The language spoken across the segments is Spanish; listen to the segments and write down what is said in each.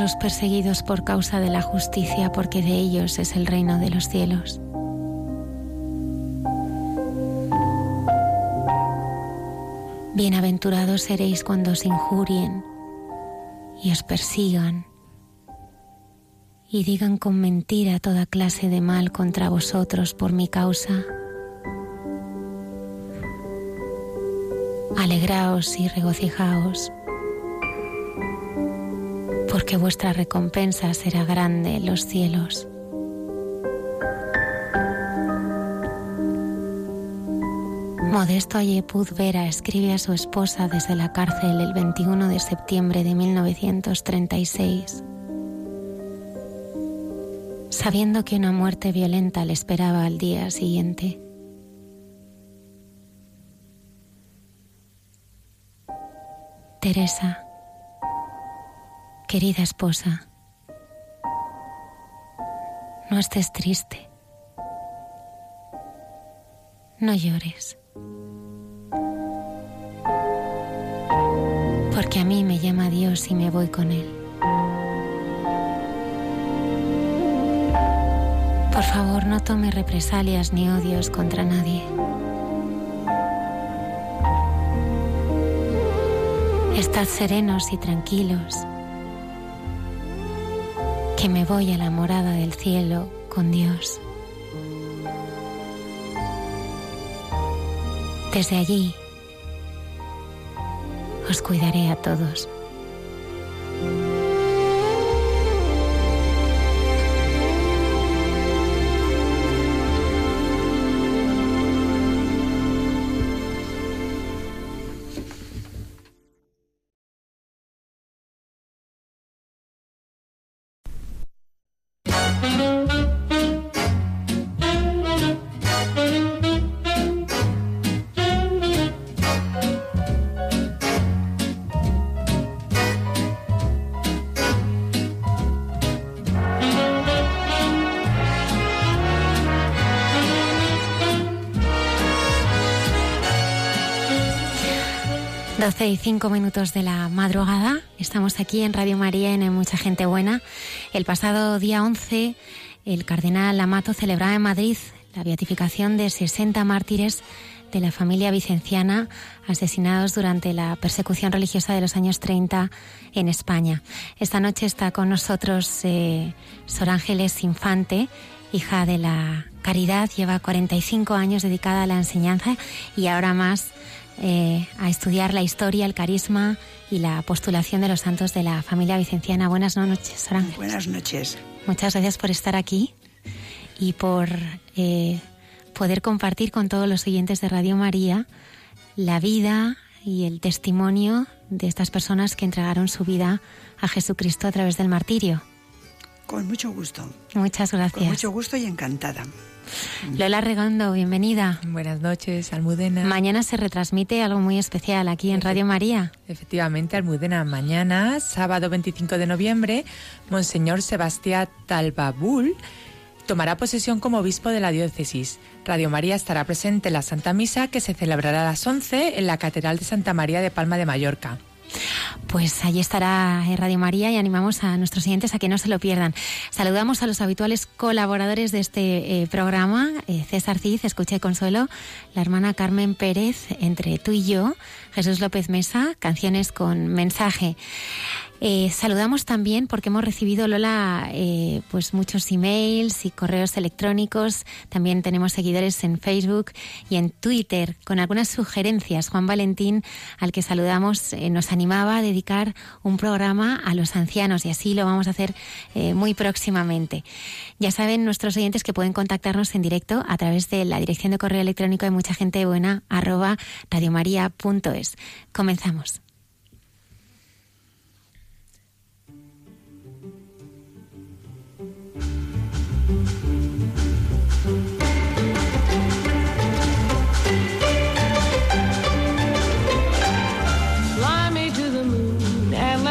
Los perseguidos por causa de la justicia, porque de ellos es el reino de los cielos. Bienaventurados seréis cuando os injurien y os persigan y digan con mentira toda clase de mal contra vosotros por mi causa. Alegraos y regocijaos porque vuestra recompensa será grande en los cielos. Modesto Ayepud Vera escribe a su esposa desde la cárcel el 21 de septiembre de 1936, sabiendo que una muerte violenta le esperaba al día siguiente. Teresa, Querida esposa, no estés triste, no llores, porque a mí me llama Dios y me voy con Él. Por favor, no tome represalias ni odios contra nadie. Estad serenos y tranquilos que me voy a la morada del cielo con Dios. Desde allí os cuidaré a todos. 12 y 5 minutos de la madrugada. Estamos aquí en Radio María en Mucha Gente Buena. El pasado día 11, el cardenal Amato celebraba en Madrid la beatificación de 60 mártires de la familia vicenciana asesinados durante la persecución religiosa de los años 30 en España. Esta noche está con nosotros eh, Sor Ángeles Infante, hija de la Caridad, lleva 45 años dedicada a la enseñanza y ahora más eh, a estudiar la historia, el carisma y la postulación de los santos de la familia vicenciana. Buenas noches, Sor Buenas noches. Muchas gracias por estar aquí y por eh, poder compartir con todos los oyentes de Radio María la vida y el testimonio de estas personas que entregaron su vida a Jesucristo a través del martirio. Con mucho gusto. Muchas gracias. Con mucho gusto y encantada. Lola Regondo, bienvenida. Buenas noches, Almudena. Mañana se retransmite algo muy especial aquí en Radio María. Efectivamente, Almudena, mañana, sábado 25 de noviembre, Monseñor Sebastián Talbabul tomará posesión como obispo de la diócesis. Radio María estará presente en la Santa Misa que se celebrará a las 11 en la Catedral de Santa María de Palma de Mallorca. Pues allí estará Radio María y animamos a nuestros siguientes a que no se lo pierdan. Saludamos a los habituales colaboradores de este eh, programa, eh, César Cid, Escucha y Consuelo, la hermana Carmen Pérez, entre tú y yo, Jesús López Mesa, canciones con mensaje. Eh, saludamos también porque hemos recibido, Lola, eh, pues muchos emails y correos electrónicos. También tenemos seguidores en Facebook y en Twitter con algunas sugerencias. Juan Valentín, al que saludamos, eh, nos animaba a dedicar un programa a los ancianos y así lo vamos a hacer muy próximamente. Ya saben nuestros oyentes que pueden contactarnos en directo a través de la dirección de correo electrónico de mucha gente buena arroba radiomaria.es. Comenzamos.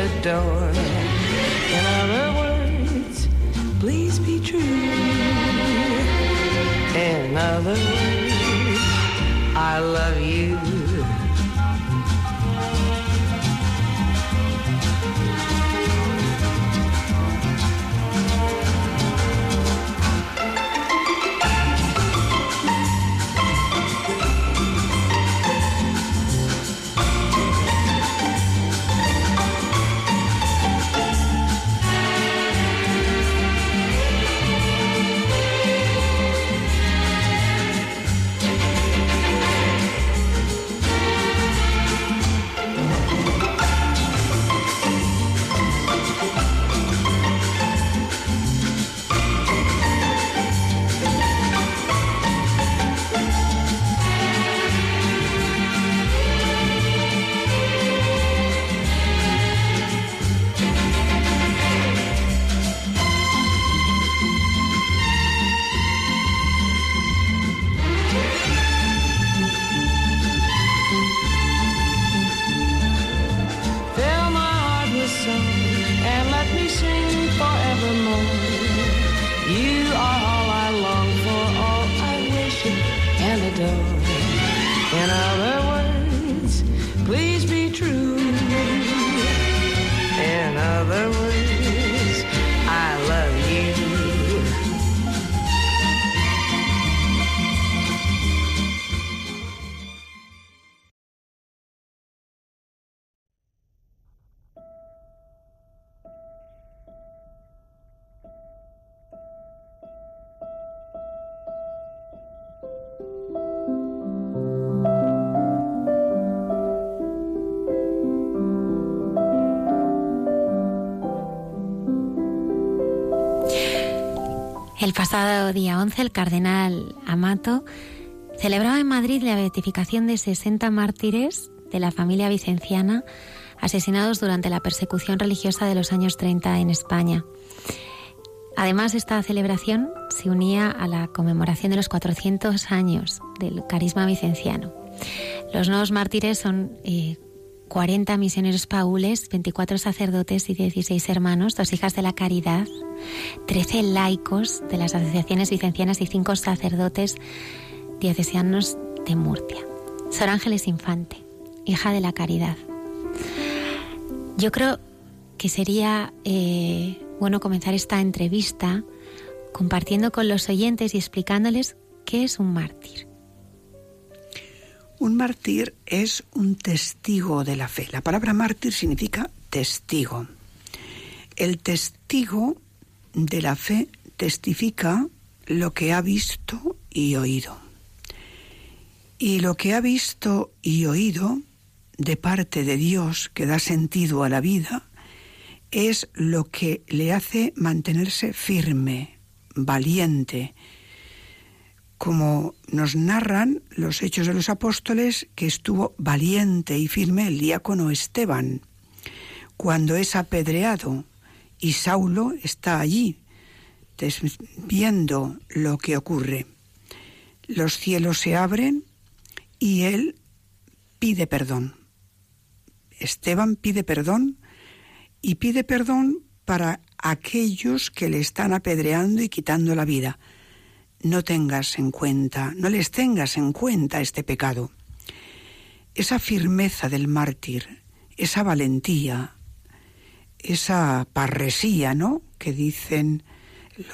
Adore. In other words, please be true. In other words, I love you. Pasado día 11, el cardenal Amato celebraba en Madrid la beatificación de 60 mártires de la familia vicenciana asesinados durante la persecución religiosa de los años 30 en España. Además, esta celebración se unía a la conmemoración de los 400 años del carisma vicenciano. Los nuevos mártires son 40 eh, misioneros paules, 24 sacerdotes y 16 hermanos, dos hijas de la caridad, 13 laicos de las asociaciones vicencianas y 5 sacerdotes diocesianos de Murcia. Sor Ángeles Infante, hija de la caridad. Yo creo que sería eh, bueno comenzar esta entrevista compartiendo con los oyentes y explicándoles qué es un mártir. Un mártir es un testigo de la fe. La palabra mártir significa testigo. El testigo de la fe testifica lo que ha visto y oído. Y lo que ha visto y oído de parte de Dios que da sentido a la vida es lo que le hace mantenerse firme, valiente, como nos narran los hechos de los apóstoles, que estuvo valiente y firme el diácono Esteban, cuando es apedreado y Saulo está allí, viendo lo que ocurre. Los cielos se abren y él pide perdón. Esteban pide perdón y pide perdón para aquellos que le están apedreando y quitando la vida. No tengas en cuenta, no les tengas en cuenta este pecado. Esa firmeza del mártir, esa valentía, esa parresía, ¿no? que dicen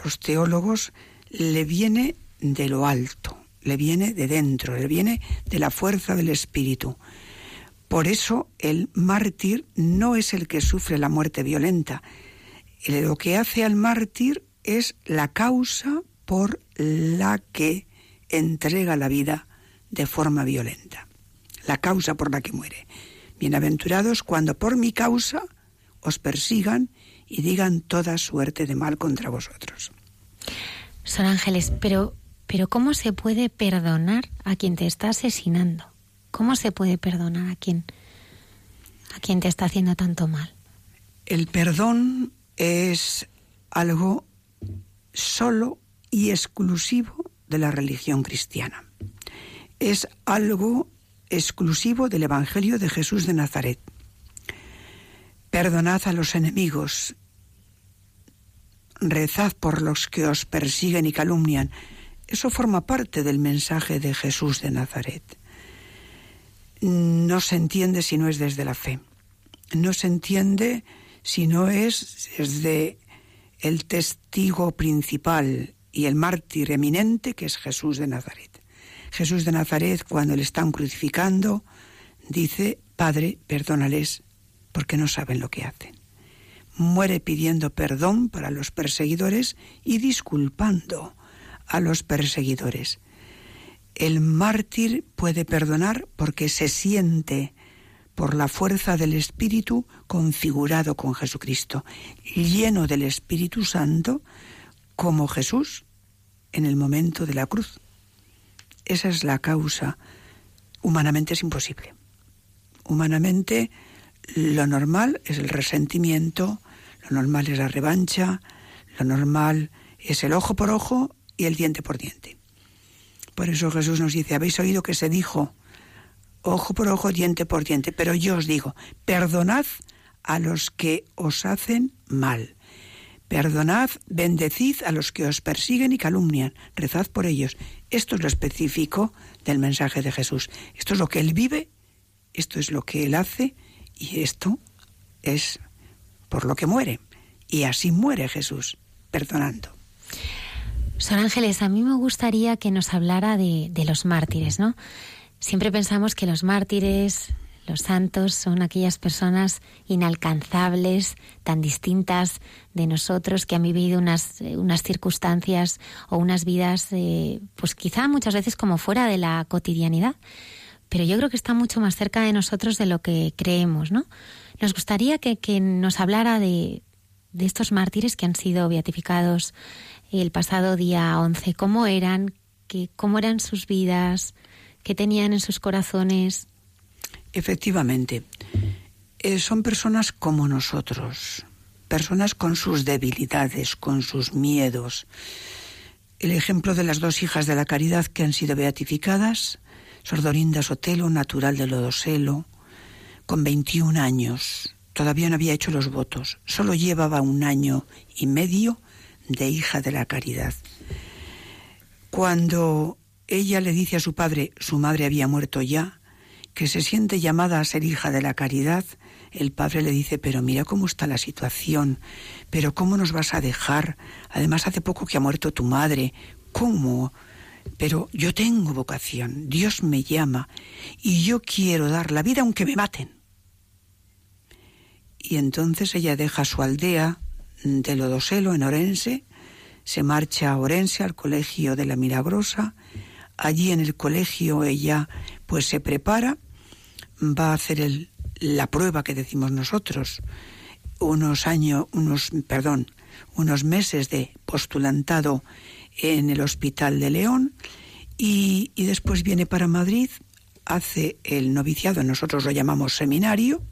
los teólogos, le viene de lo alto, le viene de dentro, le viene de la fuerza del espíritu. Por eso el mártir no es el que sufre la muerte violenta. Lo que hace al mártir es la causa por la que entrega la vida de forma violenta. La causa por la que muere. Bienaventurados cuando por mi causa os persigan y digan toda suerte de mal contra vosotros. Son ángeles, pero, pero ¿cómo se puede perdonar a quien te está asesinando? ¿Cómo se puede perdonar a quien, a quien te está haciendo tanto mal? El perdón es algo solo y exclusivo de la religión cristiana. Es algo exclusivo del Evangelio de Jesús de Nazaret. Perdonad a los enemigos, rezad por los que os persiguen y calumnian. Eso forma parte del mensaje de Jesús de Nazaret no se entiende si no es desde la fe. No se entiende si no es desde el testigo principal y el mártir eminente que es Jesús de Nazaret. Jesús de Nazaret, cuando le están crucificando, dice, Padre, perdónales porque no saben lo que hacen. Muere pidiendo perdón para los perseguidores y disculpando a los perseguidores. El mártir puede perdonar porque se siente por la fuerza del Espíritu configurado con Jesucristo, lleno del Espíritu Santo como Jesús en el momento de la cruz. Esa es la causa. Humanamente es imposible. Humanamente lo normal es el resentimiento, lo normal es la revancha, lo normal es el ojo por ojo y el diente por diente. Por eso Jesús nos dice, habéis oído que se dijo, ojo por ojo, diente por diente, pero yo os digo, perdonad a los que os hacen mal. Perdonad, bendecid a los que os persiguen y calumnian, rezad por ellos. Esto es lo específico del mensaje de Jesús. Esto es lo que Él vive, esto es lo que Él hace y esto es por lo que muere. Y así muere Jesús, perdonando. Sor Ángeles, a mí me gustaría que nos hablara de, los mártires, ¿no? Siempre pensamos que los mártires, los santos, son aquellas personas inalcanzables, tan distintas de nosotros, que han vivido unas, unas circunstancias o unas vidas, eh, pues quizá muchas veces como fuera de la cotidianidad. Pero yo creo que está mucho más cerca de nosotros de lo que creemos, ¿no? Nos gustaría que, que nos hablara de, de estos mártires que han sido beatificados el pasado día 11, cómo eran, que, cómo eran sus vidas, qué tenían en sus corazones. Efectivamente, eh, son personas como nosotros, personas con sus debilidades, con sus miedos. El ejemplo de las dos hijas de la caridad que han sido beatificadas, Sordorinda Sotelo, natural de Lodoselo, con 21 años, todavía no había hecho los votos, solo llevaba un año y medio de hija de la caridad. Cuando ella le dice a su padre, su madre había muerto ya, que se siente llamada a ser hija de la caridad, el padre le dice, pero mira cómo está la situación, pero cómo nos vas a dejar, además hace poco que ha muerto tu madre, ¿cómo? Pero yo tengo vocación, Dios me llama y yo quiero dar la vida aunque me maten. Y entonces ella deja su aldea de Lodoselo en Orense, se marcha a Orense al colegio de la Milagrosa, allí en el colegio ella pues se prepara, va a hacer la prueba que decimos nosotros, unos años, unos, perdón, unos meses de postulantado en el Hospital de León y, y después viene para Madrid, hace el noviciado, nosotros lo llamamos seminario,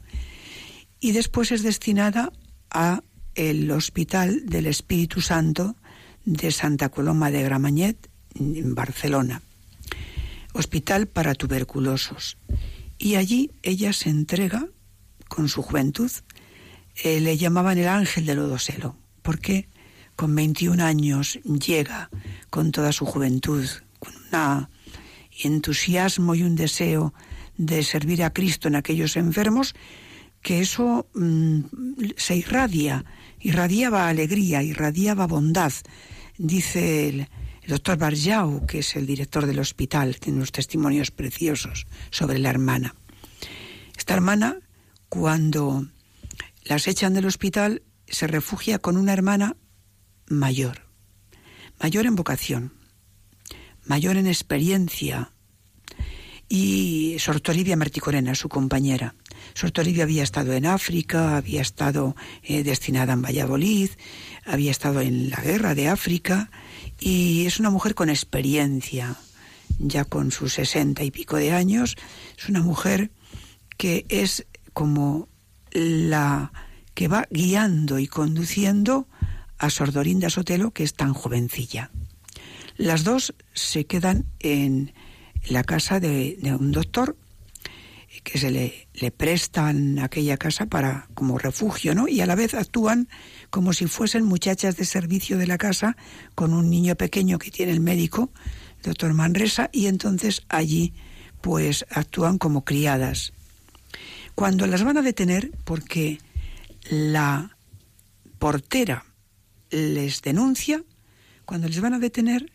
y después es destinada a el Hospital del Espíritu Santo de Santa Coloma de Gramañet, en Barcelona. Hospital para tuberculosos. Y allí ella se entrega con su juventud. Eh, le llamaban el ángel del Lodoselo, porque con 21 años llega con toda su juventud, con un entusiasmo y un deseo de servir a Cristo en aquellos enfermos, que eso mm, se irradia, irradiaba alegría, irradiaba bondad. Dice el, el doctor Barjau, que es el director del hospital, tiene unos testimonios preciosos sobre la hermana. Esta hermana, cuando las echan del hospital, se refugia con una hermana mayor, mayor en vocación, mayor en experiencia, y Sortoribia Marticorena, su compañera. Sortoribia había estado en África, había estado eh, destinada en Valladolid, había estado en la guerra de África, y es una mujer con experiencia, ya con sus sesenta y pico de años, es una mujer que es como la que va guiando y conduciendo a Sordorinda Sotelo, que es tan jovencilla. Las dos se quedan en la casa de, un doctor que se le, le, prestan aquella casa para como refugio, ¿no? Y a la vez actúan como si fuesen muchachas de servicio de la casa con un niño pequeño que tiene el médico, el doctor Manresa, y entonces allí pues actúan como criadas. Cuando las van a detener, porque la portera les denuncia, cuando les van a detener,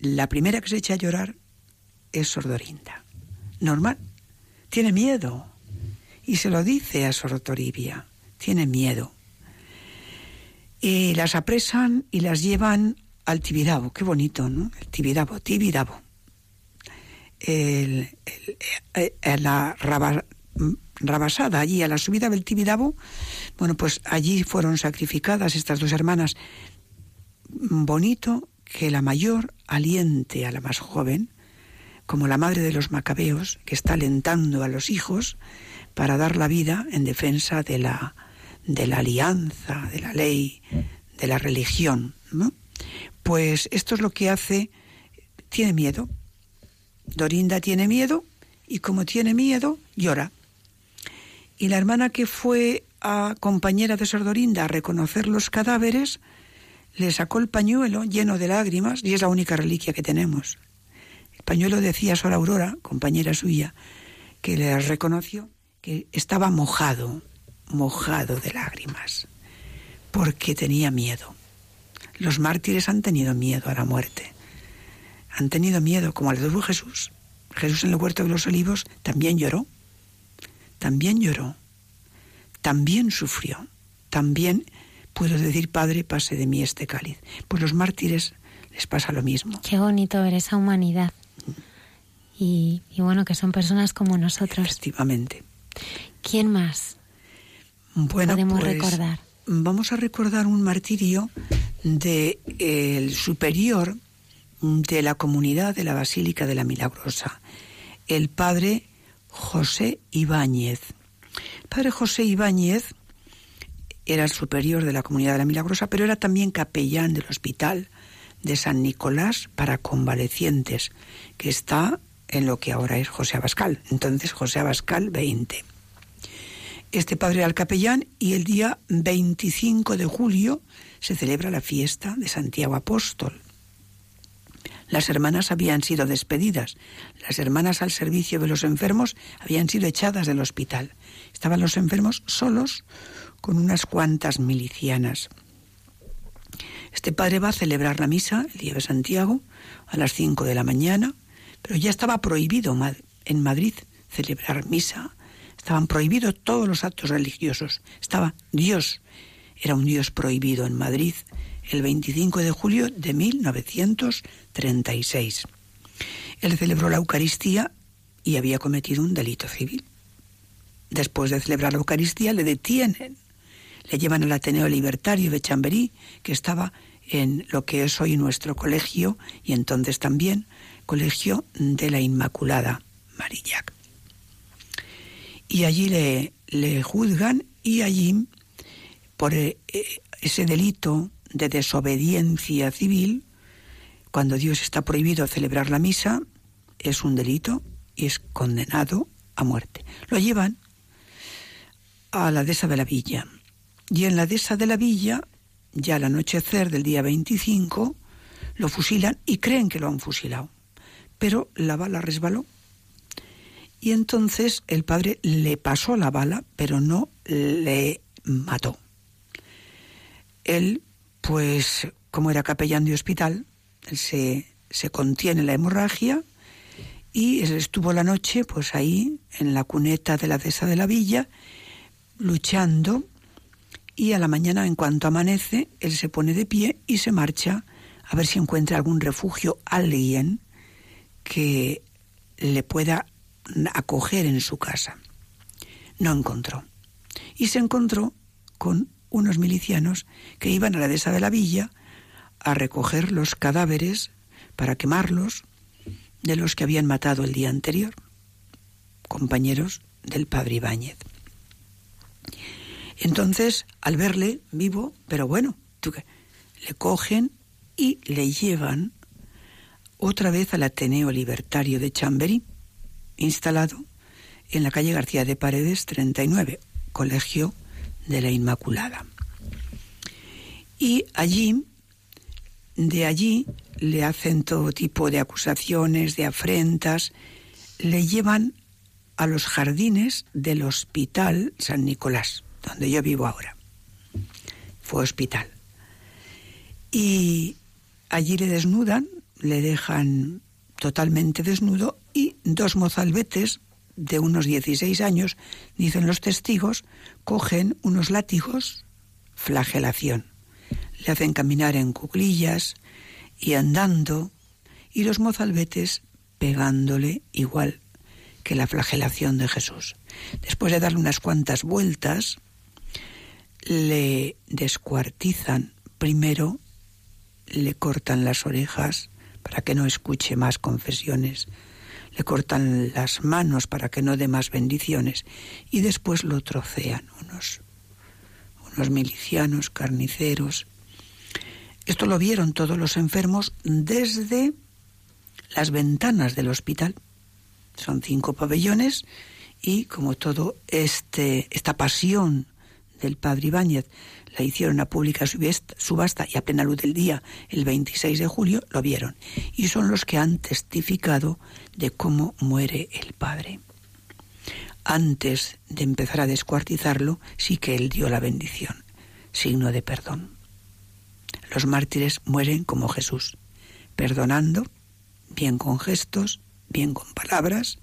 la primera que se echa a llorar es Sordorinda. Normal tiene miedo. Y se lo dice a Sortoribia, tiene miedo. Y las apresan y las llevan al Tibidabo, qué bonito, ¿no? El Tibidabo, Tibidabo. El, el, la rabasada allí, a la subida del Tibidabo, bueno, pues allí fueron sacrificadas estas dos hermanas. Bonito que la mayor aliente a la más joven, como la madre de los macabeos, que está alentando a los hijos para dar la vida en defensa de la, de la alianza, de la ley, de la religión. Pues esto es lo que hace, tiene miedo. Dorinda tiene miedo y como tiene miedo, llora. Y la hermana que fue a compañera de Sordorinda a reconocer los cadáveres, le sacó el pañuelo lleno de lágrimas y es la única reliquia que tenemos pañuelo decía Sor Aurora, compañera suya, que le reconoció que estaba mojado, mojado de lágrimas, porque tenía miedo. Los mártires han tenido miedo a la muerte. Han tenido miedo, como le tuvo Jesús. Jesús en el huerto de los olivos también lloró. También lloró. También sufrió. También puedo decir, Padre, pase de mí este cáliz. Pues los mártires les pasa lo mismo. Qué bonito ver esa humanidad y, bueno, que son personas como nosotros. Efectivamente. ¿Quién más bueno, podemos pues, recordar? Vamos a recordar un martirio del el superior de la comunidad de la Basílica de la Milagrosa, el padre José Ibáñez. El padre José Ibáñez era el superior de la comunidad de la Milagrosa, pero era también capellán del hospital de San Nicolás para convalecientes, que está en lo que ahora es José Abascal. Entonces José Abascal 20. Este padre era el capellán y el día 25 de julio se celebra la fiesta de Santiago Apóstol. Las hermanas habían sido despedidas. Las hermanas al servicio de los enfermos habían sido echadas del hospital. Estaban los enfermos solos con unas cuantas milicianas. Este padre va a celebrar la misa el día de Santiago a las 5 de la mañana, pero ya estaba prohibido en Madrid celebrar misa. Estaban prohibidos todos los actos religiosos. Estaba Dios, era un Dios prohibido en Madrid el 25 de julio de 1936. Él celebró la Eucaristía y había cometido un delito civil. Después de celebrar la Eucaristía le detienen, le llevan al Ateneo Libertario de Chamberí, que estaba en lo que es hoy nuestro colegio y entonces también Colegio de la Inmaculada Marillac. Y allí le, juzgan y allí, por eh, ese delito de desobediencia civil, cuando Dios está prohibido celebrar la misa, es un delito y es condenado a muerte. Lo llevan a la dehesa de la villa. Y en la dehesa de la villa, ya al anochecer del día 25, lo fusilan y creen que lo han fusilado. Pero la bala resbaló. Y entonces el padre le pasó la bala, pero no le mató. Él pues como era capellán de hospital, se, se contiene la hemorragia y él estuvo la noche pues ahí en la cuneta de la dehesa de la villa luchando y a la mañana en cuanto amanece él se pone de pie y se marcha a ver si encuentra algún refugio, alguien que le pueda acoger en su casa. No encontró. Y se encontró con unos milicianos que iban a la dehesa de la villa a recoger los cadáveres para quemarlos de los que habían matado el día anterior, compañeros del padre Ibáñez. Entonces, al verle vivo, pero bueno, le cogen y le llevan otra vez al Ateneo Libertario de Chamberí, instalado en la calle García de Paredes 39, colegio de la Inmaculada. Y allí, de allí, le hacen todo tipo de acusaciones, de afrentas, le llevan a los jardines del Hospital San Nicolás, donde yo vivo ahora. Fue hospital. Y allí le desnudan, le dejan totalmente desnudo dos mozalbetes de unos 16 años, dicen los testigos, cogen unos látigos, flagelación. Le hacen caminar en cuclillas y andando, y los mozalbetes pegándole igual que la flagelación de Jesús. Después de darle unas cuantas vueltas, le descuartizan. Primero le cortan las orejas para que no escuche más confesiones le cortan las manos para que no dé más bendiciones y después lo trocean unos, unos milicianos, carniceros. Esto lo vieron todos los enfermos desde las ventanas del hospital. Son cinco pabellones y como todo este esta pasión del padre Ibáñez la hicieron a pública subasta y a plena luz del día el 26 de julio, lo vieron. Y son los que han testificado de cómo muere el padre. Antes de empezar a descuartizarlo, sí que él dio la bendición, signo de perdón. Los mártires mueren como Jesús, perdonando, bien con gestos, bien con palabras,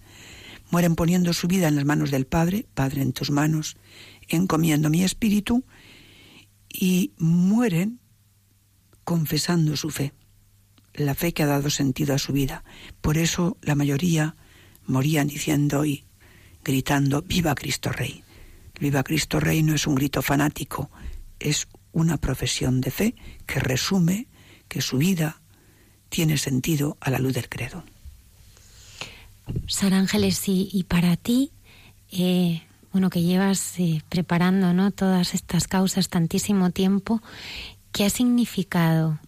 mueren poniendo su vida en las manos del Padre, Padre en tus manos, encomiendo mi espíritu, y mueren confesando su fe, la fe que ha dado sentido a su vida. Por eso la mayoría morían diciendo y gritando, viva Cristo Rey. Viva Cristo Rey no es un grito fanático, es una profesión de fe que resume que su vida tiene sentido a la luz del credo. Ángeles, y, para ti, eh, bueno, que llevas eh, preparando ¿no? todas estas causas tantísimo tiempo, ¿qué ha significado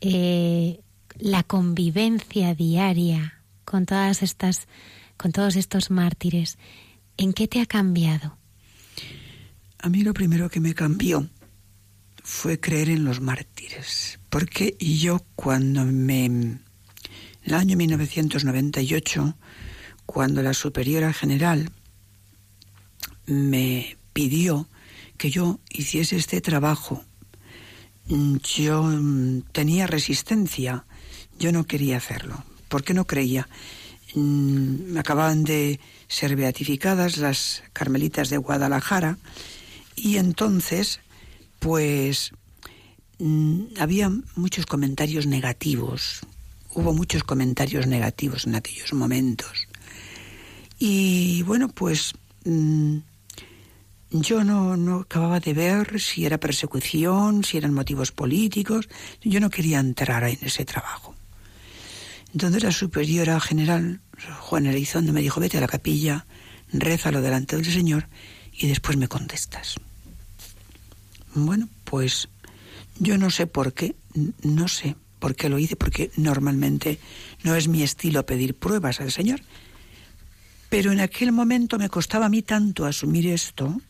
eh, la convivencia diaria con todas estas, con todos estos mártires? ¿En qué te ha cambiado? A mí lo primero que me cambió fue creer en los mártires, porque yo cuando me En el año 1998, cuando la superiora general me pidió que yo hiciese este trabajo, mm, yo mm, tenía resistencia, yo no quería hacerlo, porque no creía. Mm, acababan de ser beatificadas las carmelitas de Guadalajara y entonces, pues, había muchos comentarios negativos, hubo muchos comentarios negativos en aquellos momentos. Y bueno, pues yo no, no acababa de ver si era persecución, si eran motivos políticos. Yo no quería entrar en ese trabajo. Entonces la superiora general, Juan Elizondo, me dijo, vete a la capilla, rézalo delante del Señor y después me contestas. Bueno, pues yo no sé por qué, no sé por qué lo hice, porque normalmente no es mi estilo pedir pruebas al Señor. Pero en aquel momento me costaba a mí tanto asumir esto,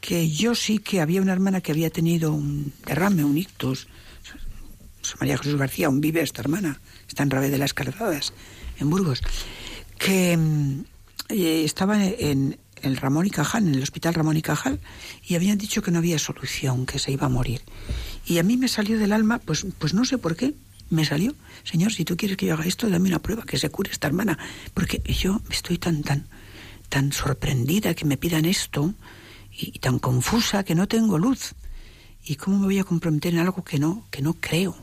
que yo sí que había una hermana que había tenido un derrame, un ictus. María Jesús García, un vive esta hermana, está en Rabe de las Calzadas, en Burgos, que mm, eh, estaba en, el Ramón y Cajal, en el hospital Ramón y Cajal, y habían dicho que no había solución, que se iba a morir. Y a mí me salió del alma, pues, pues no sé por qué, me salió, Señor, si tú quieres que yo haga esto, dame una prueba, que se cure esta hermana, porque yo estoy tan, tan, tan sorprendida que me pidan esto, y, tan confusa que no tengo luz. ¿Y cómo me voy a comprometer en algo que no, que no creo?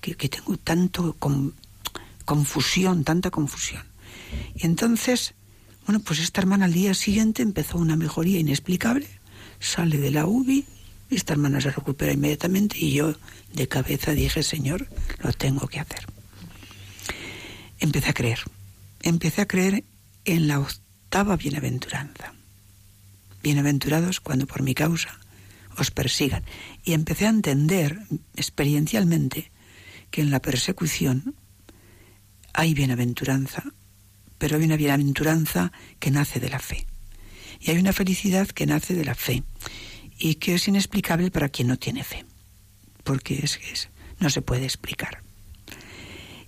Que, tengo tanto confusión, tanta confusión. Y entonces, bueno, pues esta hermana al día siguiente empezó una mejoría inexplicable, sale de la UBI, esta hermana se recupera inmediatamente y yo de cabeza dije, Señor, lo tengo que hacer. Empecé a creer, empecé a creer en la octava bienaventuranza bienaventurados cuando por mi causa os persigan. Y empecé a entender experiencialmente que en la persecución hay bienaventuranza, pero hay una bienaventuranza que nace de la fe. Y hay una felicidad que nace de la fe y que es inexplicable para quien no tiene fe, porque es, es no se puede explicar.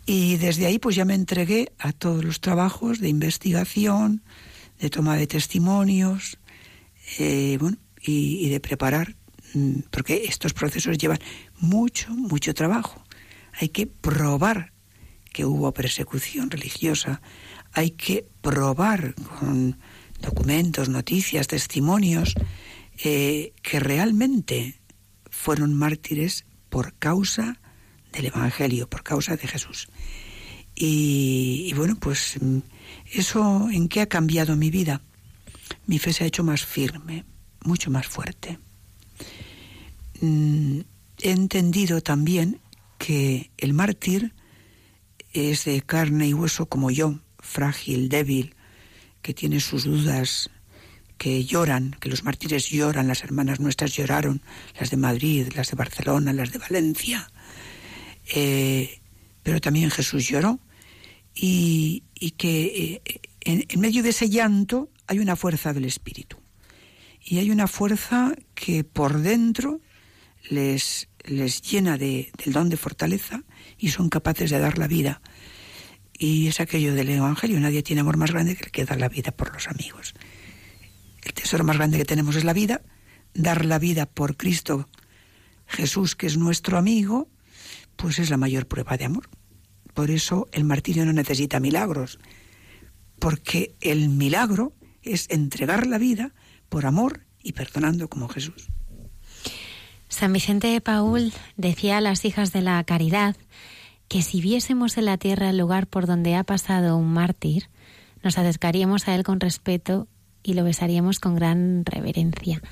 Y desde ahí pues ya me entregué a todos los trabajos de investigación, de toma de testimonios, eh, bueno, y, de preparar, mm, porque estos procesos llevan mucho, mucho trabajo. Hay que probar que hubo persecución religiosa, hay que probar con documentos, noticias, testimonios, eh, que realmente fueron mártires por causa del Evangelio, por causa de Jesús. y bueno, pues mm, eso en qué ha cambiado mi vida mi fe se ha hecho más firme, mucho más fuerte. Mm, he entendido también que el mártir es de carne y hueso como yo, frágil, débil, que tiene sus dudas, que lloran, que los mártires lloran, las hermanas nuestras lloraron, las de Madrid, las de Barcelona, las de Valencia. Eh, pero también Jesús lloró y, que eh, en medio de ese llanto hay una fuerza del espíritu. Y hay una fuerza que por dentro les, les llena de, del don de fortaleza y son capaces de dar la vida. Y es aquello del Evangelio, nadie tiene amor más grande que el que da la vida por los amigos. El tesoro más grande que tenemos es la vida, dar la vida por Cristo Jesús, que es nuestro amigo, pues es la mayor prueba de amor. Por eso el martirio no necesita milagros, porque el milagro es entregar la vida por amor y perdonando como Jesús. San Vicente de Paul decía a las hijas de la caridad que si viésemos en la tierra el lugar por donde ha pasado un mártir, nos acercaríamos a él con respeto y lo besaríamos con gran reverencia.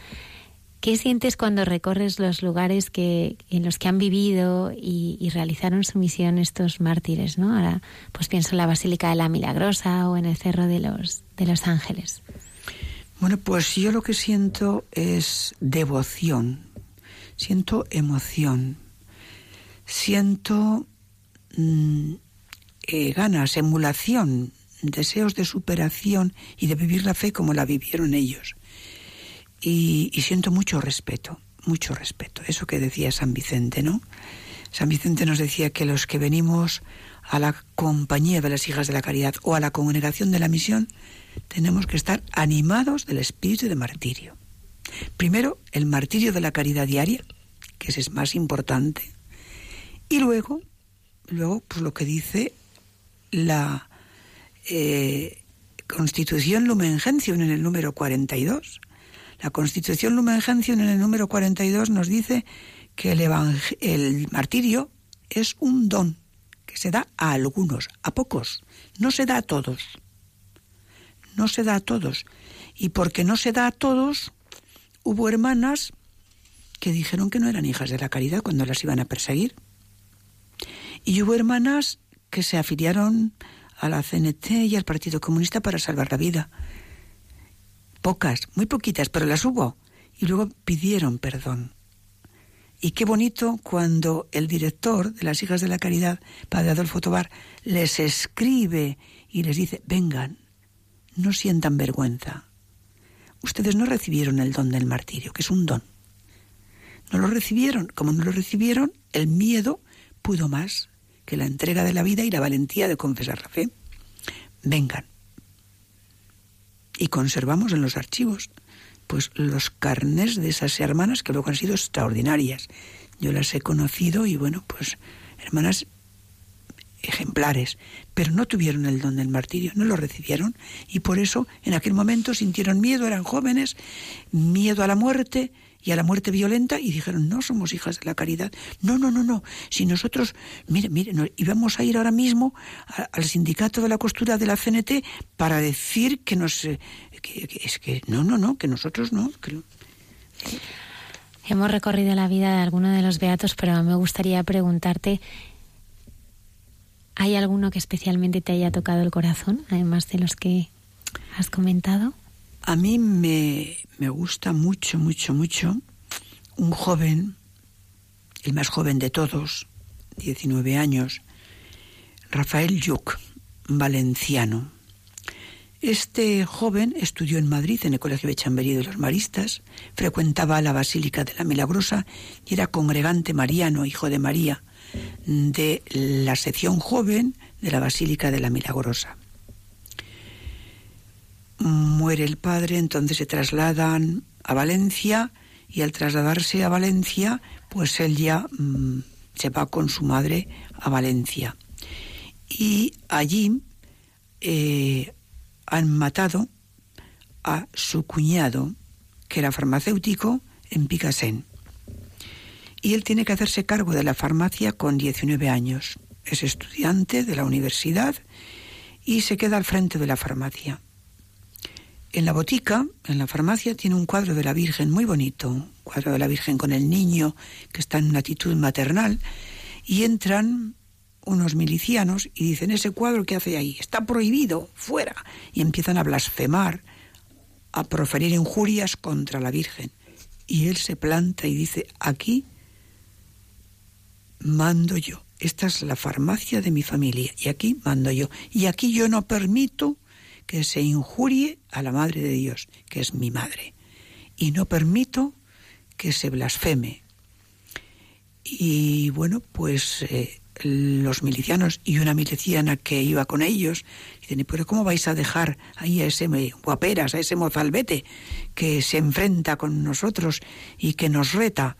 ¿Qué sientes cuando recorres los lugares que, en los que han vivido y, realizaron su misión estos mártires? ¿no? Ahora pues pienso en la Basílica de la Milagrosa o en el Cerro de los, de los Ángeles. Bueno, pues yo lo que siento es devoción, siento emoción, siento mm, eh, ganas, emulación, deseos de superación y de vivir la fe como la vivieron ellos y, siento mucho respeto, mucho respeto. Eso que decía San Vicente, ¿no? San Vicente nos decía que los que venimos a la compañía de las hijas de la caridad o a la congregación de la misión, tenemos que estar animados del espíritu de martirio. Primero, el martirio de la caridad diaria, que ese es más importante, y luego, luego pues lo que dice la eh, Constitución Lumen Gentium en el número 42. La Constitución Lumen Gentium en el número 42 nos dice que el, el martirio es un don que se da a algunos, a pocos, no se da a todos. No se da a todos. Y porque no se da a todos, hubo hermanas que dijeron que no eran hijas de la caridad cuando las iban a perseguir. Y hubo hermanas que se afiliaron a la CNT y al Partido Comunista para salvar la vida. Pocas, muy poquitas, pero las hubo. Y luego pidieron perdón. Y qué bonito cuando el director de las Hijas de la Caridad, Padre Adolfo Tobar, les escribe y les dice, vengan, no sientan vergüenza. Ustedes no recibieron el don del martirio, que es un don. No lo recibieron. Como no lo recibieron, el miedo pudo más que la entrega de la vida y la valentía de confesar la fe. Vengan. Y conservamos en los archivos pues los carnes de esas hermanas que luego han sido extraordinarias. Yo las he conocido y bueno, pues hermanas ejemplares, pero no tuvieron el don del martirio, no lo recibieron y por eso en aquel momento sintieron miedo, eran jóvenes, miedo a la muerte y a la muerte violenta y dijeron, no somos hijas de la caridad. No, no, no, no. Si nosotros, mire, mire, íbamos a ir ahora mismo al sindicato de la costura de la CNT para decir que nos, es que no, no, no, que nosotros no. Hemos recorrido la vida de alguno de los beatos, pero me gustaría preguntarte, ¿hay alguno que especialmente te haya tocado el corazón, además de los que has comentado? A mí me, me gusta mucho, mucho, mucho un joven, el más joven de todos, 19 años, Rafael Yuc, valenciano. Este joven estudió en Madrid, en el Colegio de Chamberí de los Maristas, frecuentaba la Basílica de la Milagrosa y era congregante mariano, hijo de María, de la sección joven de la Basílica de la Milagrosa. Muere el padre, entonces se trasladan a Valencia y al trasladarse a Valencia, pues él ya mm, se va con su madre a Valencia. Y allí eh, han matado a su cuñado, que era farmacéutico, en Picasen. Y él tiene que hacerse cargo de la farmacia con 19 años. Es estudiante de la universidad y se queda al frente de la farmacia. En la botica, en la farmacia, tiene un cuadro de la Virgen muy bonito, un cuadro de la Virgen con el niño que está en una actitud maternal, y entran unos milicianos y dicen, ese cuadro que hace ahí está prohibido, fuera. Y empiezan a blasfemar, a proferir injurias contra la Virgen. Y él se planta y dice, aquí mando yo. Esta es la farmacia de mi familia y aquí mando yo. Y aquí yo no permito que se injurie a la Madre de Dios, que es mi madre. Y no permito que se blasfeme. Y bueno, pues eh, los milicianos y una miliciana que iba con ellos, dicen, pero ¿cómo vais a dejar ahí a ese guaperas, a ese mozalbete que se enfrenta con nosotros y que nos reta?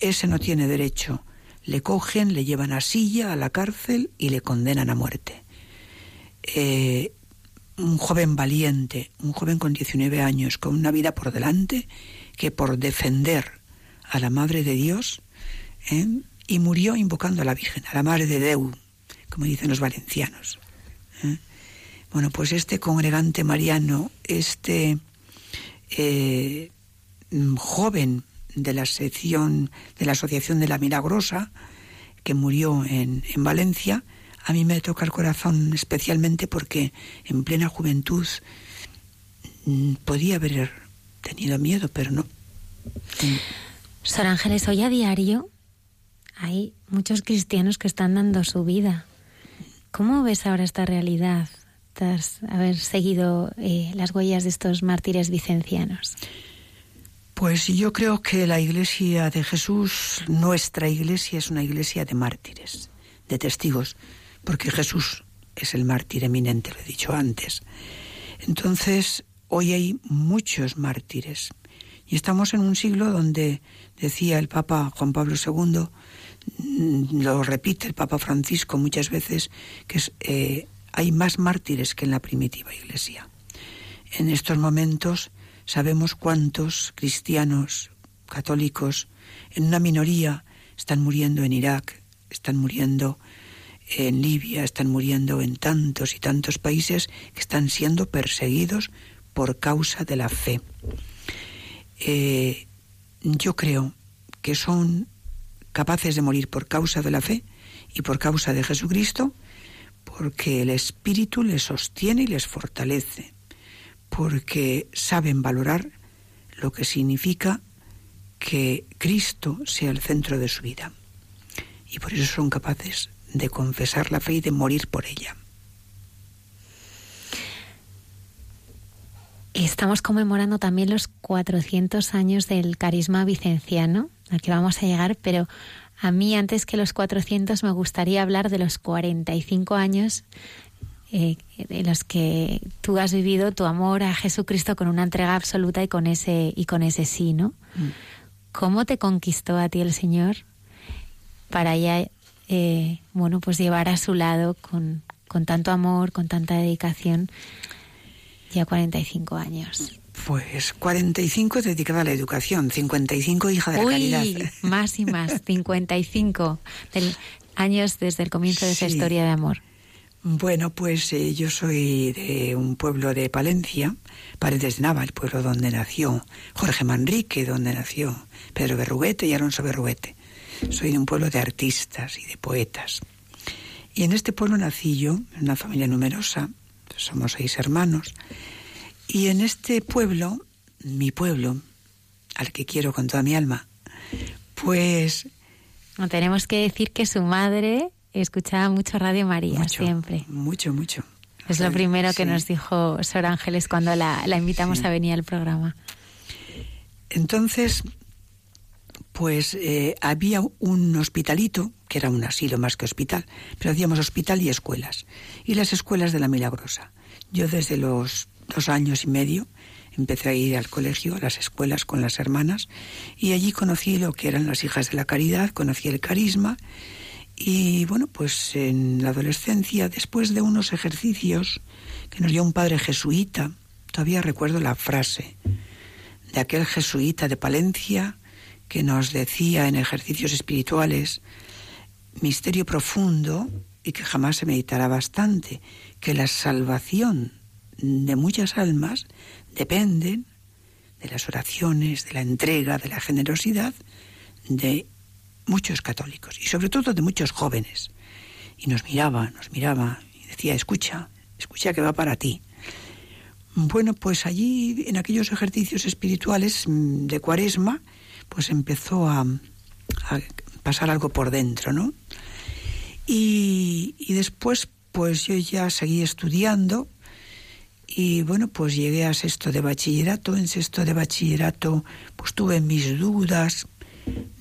Ese no tiene derecho. Le cogen, le llevan a silla, a la cárcel y le condenan a muerte. Eh, un joven valiente, un joven con 19 años, con una vida por delante, que por defender a la Madre de Dios, ¿eh? y murió invocando a la Virgen, a la Madre de Deu, como dicen los valencianos. ¿eh? Bueno, pues este congregante mariano, este eh, joven de la sección de la Asociación de la Milagrosa, que murió en, en Valencia, a mí me toca el corazón especialmente porque en plena juventud mm, podía haber tenido miedo, pero no. Sor Ángeles, hoy a diario hay muchos cristianos que están dando su vida. ¿Cómo ves ahora esta realidad tras haber seguido eh, las huellas de estos mártires vicencianos? Pues yo creo que la iglesia de Jesús, nuestra iglesia, es una iglesia de mártires, de testigos, porque Jesús es el mártir eminente, lo he dicho antes. Entonces, hoy hay muchos mártires. Y estamos en un siglo donde, decía el Papa Juan Pablo II, mm, lo repite el Papa Francisco muchas veces, que eh, hay más mártires que en la primitiva Iglesia. En estos momentos sabemos cuántos cristianos católicos, en una minoría, están muriendo en Irak, están muriendo en Libia, están muriendo en tantos y tantos países que están siendo perseguidos por causa de la fe. Eh, yo creo que son capaces de morir por causa de la fe y por causa de Jesucristo, porque el Espíritu les sostiene y les fortalece, porque saben valorar lo que significa que Cristo sea el centro de su vida. Y por eso son capaces de confesar la fe y de morir por ella. Estamos conmemorando también los 400 años del carisma vicenciano, al que vamos a llegar, pero a mí antes que los 400 me gustaría hablar de los 45 años eh, en los que tú has vivido tu amor a Jesucristo con una entrega absoluta y con ese y con ese sí, ¿no? Mm. ¿Cómo te conquistó a ti el Señor para ya eh, bueno, pues llevar a su lado con, con tanto amor, con tanta dedicación, ya 45 años. Pues 45 dedicada a la educación, 55 hija de la caridad. Más y más, 55 años desde el comienzo de esa historia de amor. Bueno, pues eh, yo soy de un pueblo de Palencia, Paredes de Nava, el pueblo donde nació Jorge Manrique, donde nació Pedro Berruguete y Alonso Berruguete. Soy de un pueblo de artistas y de poetas. Y en este pueblo nací yo, en una familia numerosa, somos seis hermanos. Y en este pueblo, mi pueblo, al que quiero con toda mi alma, pues... Tenemos que decir que su madre escuchaba mucho Radio María siempre. Mucho, mucho. Es lo primero que nos dijo Sor Ángeles cuando la, invitamos a venir al programa. Entonces, pues eh, había un hospitalito, que era un asilo más que hospital, pero hacíamos hospital y escuelas, y las escuelas de la Milagrosa. Yo desde los dos años y medio empecé a ir al colegio, a las escuelas con las hermanas, y allí conocí lo que eran las hijas de la caridad, conocí el carisma, y bueno, pues en la adolescencia, después de unos ejercicios que nos dio un padre jesuita, todavía recuerdo la frase de aquel jesuita de Palencia, que nos decía en ejercicios espirituales, misterio profundo y que jamás se meditará bastante, que la salvación de muchas almas dependen de las oraciones, de la entrega, de la generosidad de muchos católicos y sobre todo de muchos jóvenes. Y nos miraba, nos miraba y decía, escucha, escucha que va para ti. Bueno, pues allí en aquellos ejercicios espirituales mm, de cuaresma, pues empezó a, pasar algo por dentro, ¿no? Y, después, pues yo ya seguí estudiando y bueno, pues llegué a sexto de bachillerato. En sexto de bachillerato, pues tuve mis dudas,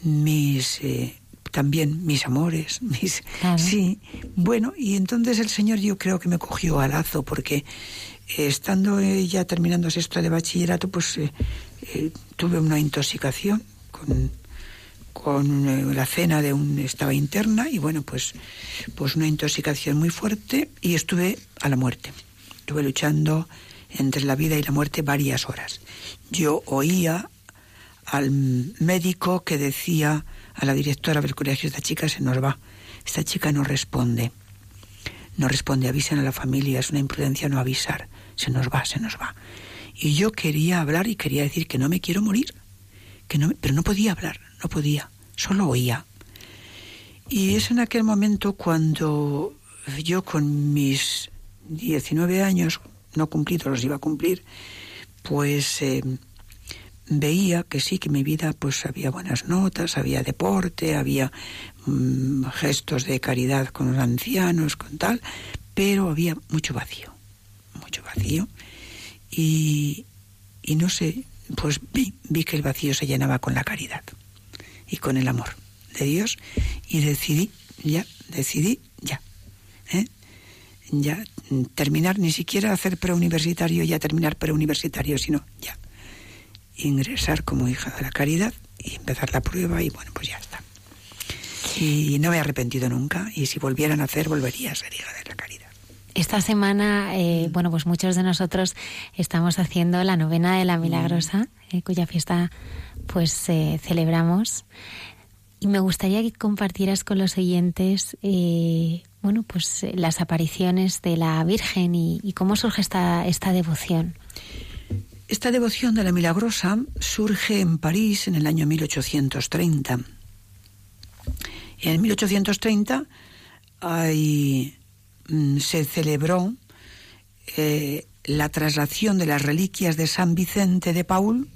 mis eh, también mis amores, mis sí. Bueno, y entonces el Señor yo creo que me cogió a lazo porque eh, estando ya terminando sexto de bachillerato, pues eh, tuve una intoxicación con, con eh, la cena de un estaba interna y bueno pues pues una intoxicación muy fuerte y estuve a la muerte. Estuve luchando entre la vida y la muerte varias horas. Yo oía al médico que decía a la directora del colegio esta chica se nos va esta chica no responde no responde avisen a la familia es una imprudencia no avisar se nos va se nos va y yo quería hablar y quería decir que no me quiero morir que no, pero no podía hablar, no podía, solo oía. Y es en aquel momento cuando yo con mis 19 años, no cumplidos, los iba a cumplir, pues eh, veía que sí, que mi vida pues había buenas notas, había deporte, había mm, gestos de caridad con los ancianos, con tal, pero había mucho vacío, mucho vacío. Y, y no sé, pues vi, vi que el vacío se llenaba con la caridad y con el amor de Dios y decidí, ya, decidí, ya. ¿eh? ya terminar, ni siquiera hacer preuniversitario, ya terminar preuniversitario, sino ya ingresar como hija de la caridad y empezar la prueba y bueno, pues ya está. Y no me he arrepentido nunca y si volvieran a hacer, volvería a ser hija de la caridad. Esta semana, eh, bueno, pues muchos de nosotros estamos haciendo la novena de la Milagrosa, eh, cuya fiesta pues eh, celebramos. Y me gustaría que compartieras con los oyentes, bueno, pues las apariciones de la Virgen y, y cómo surge esta, esta devoción. Esta devoción de la Milagrosa surge en París en el año 1830. En 1830 hay, mm, se celebró eh, la traslación de las reliquias de San Vicente de Paul,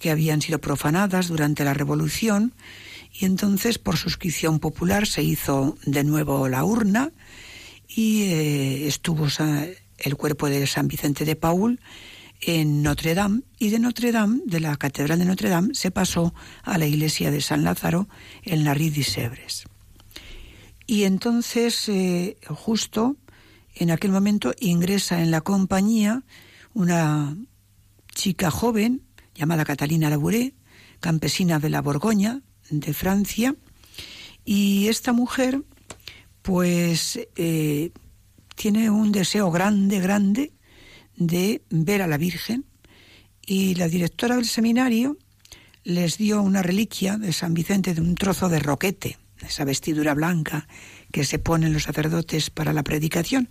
que habían sido profanadas durante la Revolución, y entonces por suscripción popular se hizo de nuevo la urna y eh, estuvo el cuerpo de San Vicente de Paul en Notre Dame y de Notre Dame, de la Catedral de Notre Dame, se pasó a la iglesia de San Lázaro en la Rue de Sèvres. Y entonces, eh, justo en aquel momento, ingresa en la compañía una chica joven llamada Catalina Labouré, campesina de la Borgoña, de Francia, y esta mujer, pues, eh, tiene un deseo grande, grande, de ver a la Virgen y la directora del seminario les dio una reliquia de San Vicente de un trozo de roquete, esa vestidura blanca que se ponen los sacerdotes para la predicación,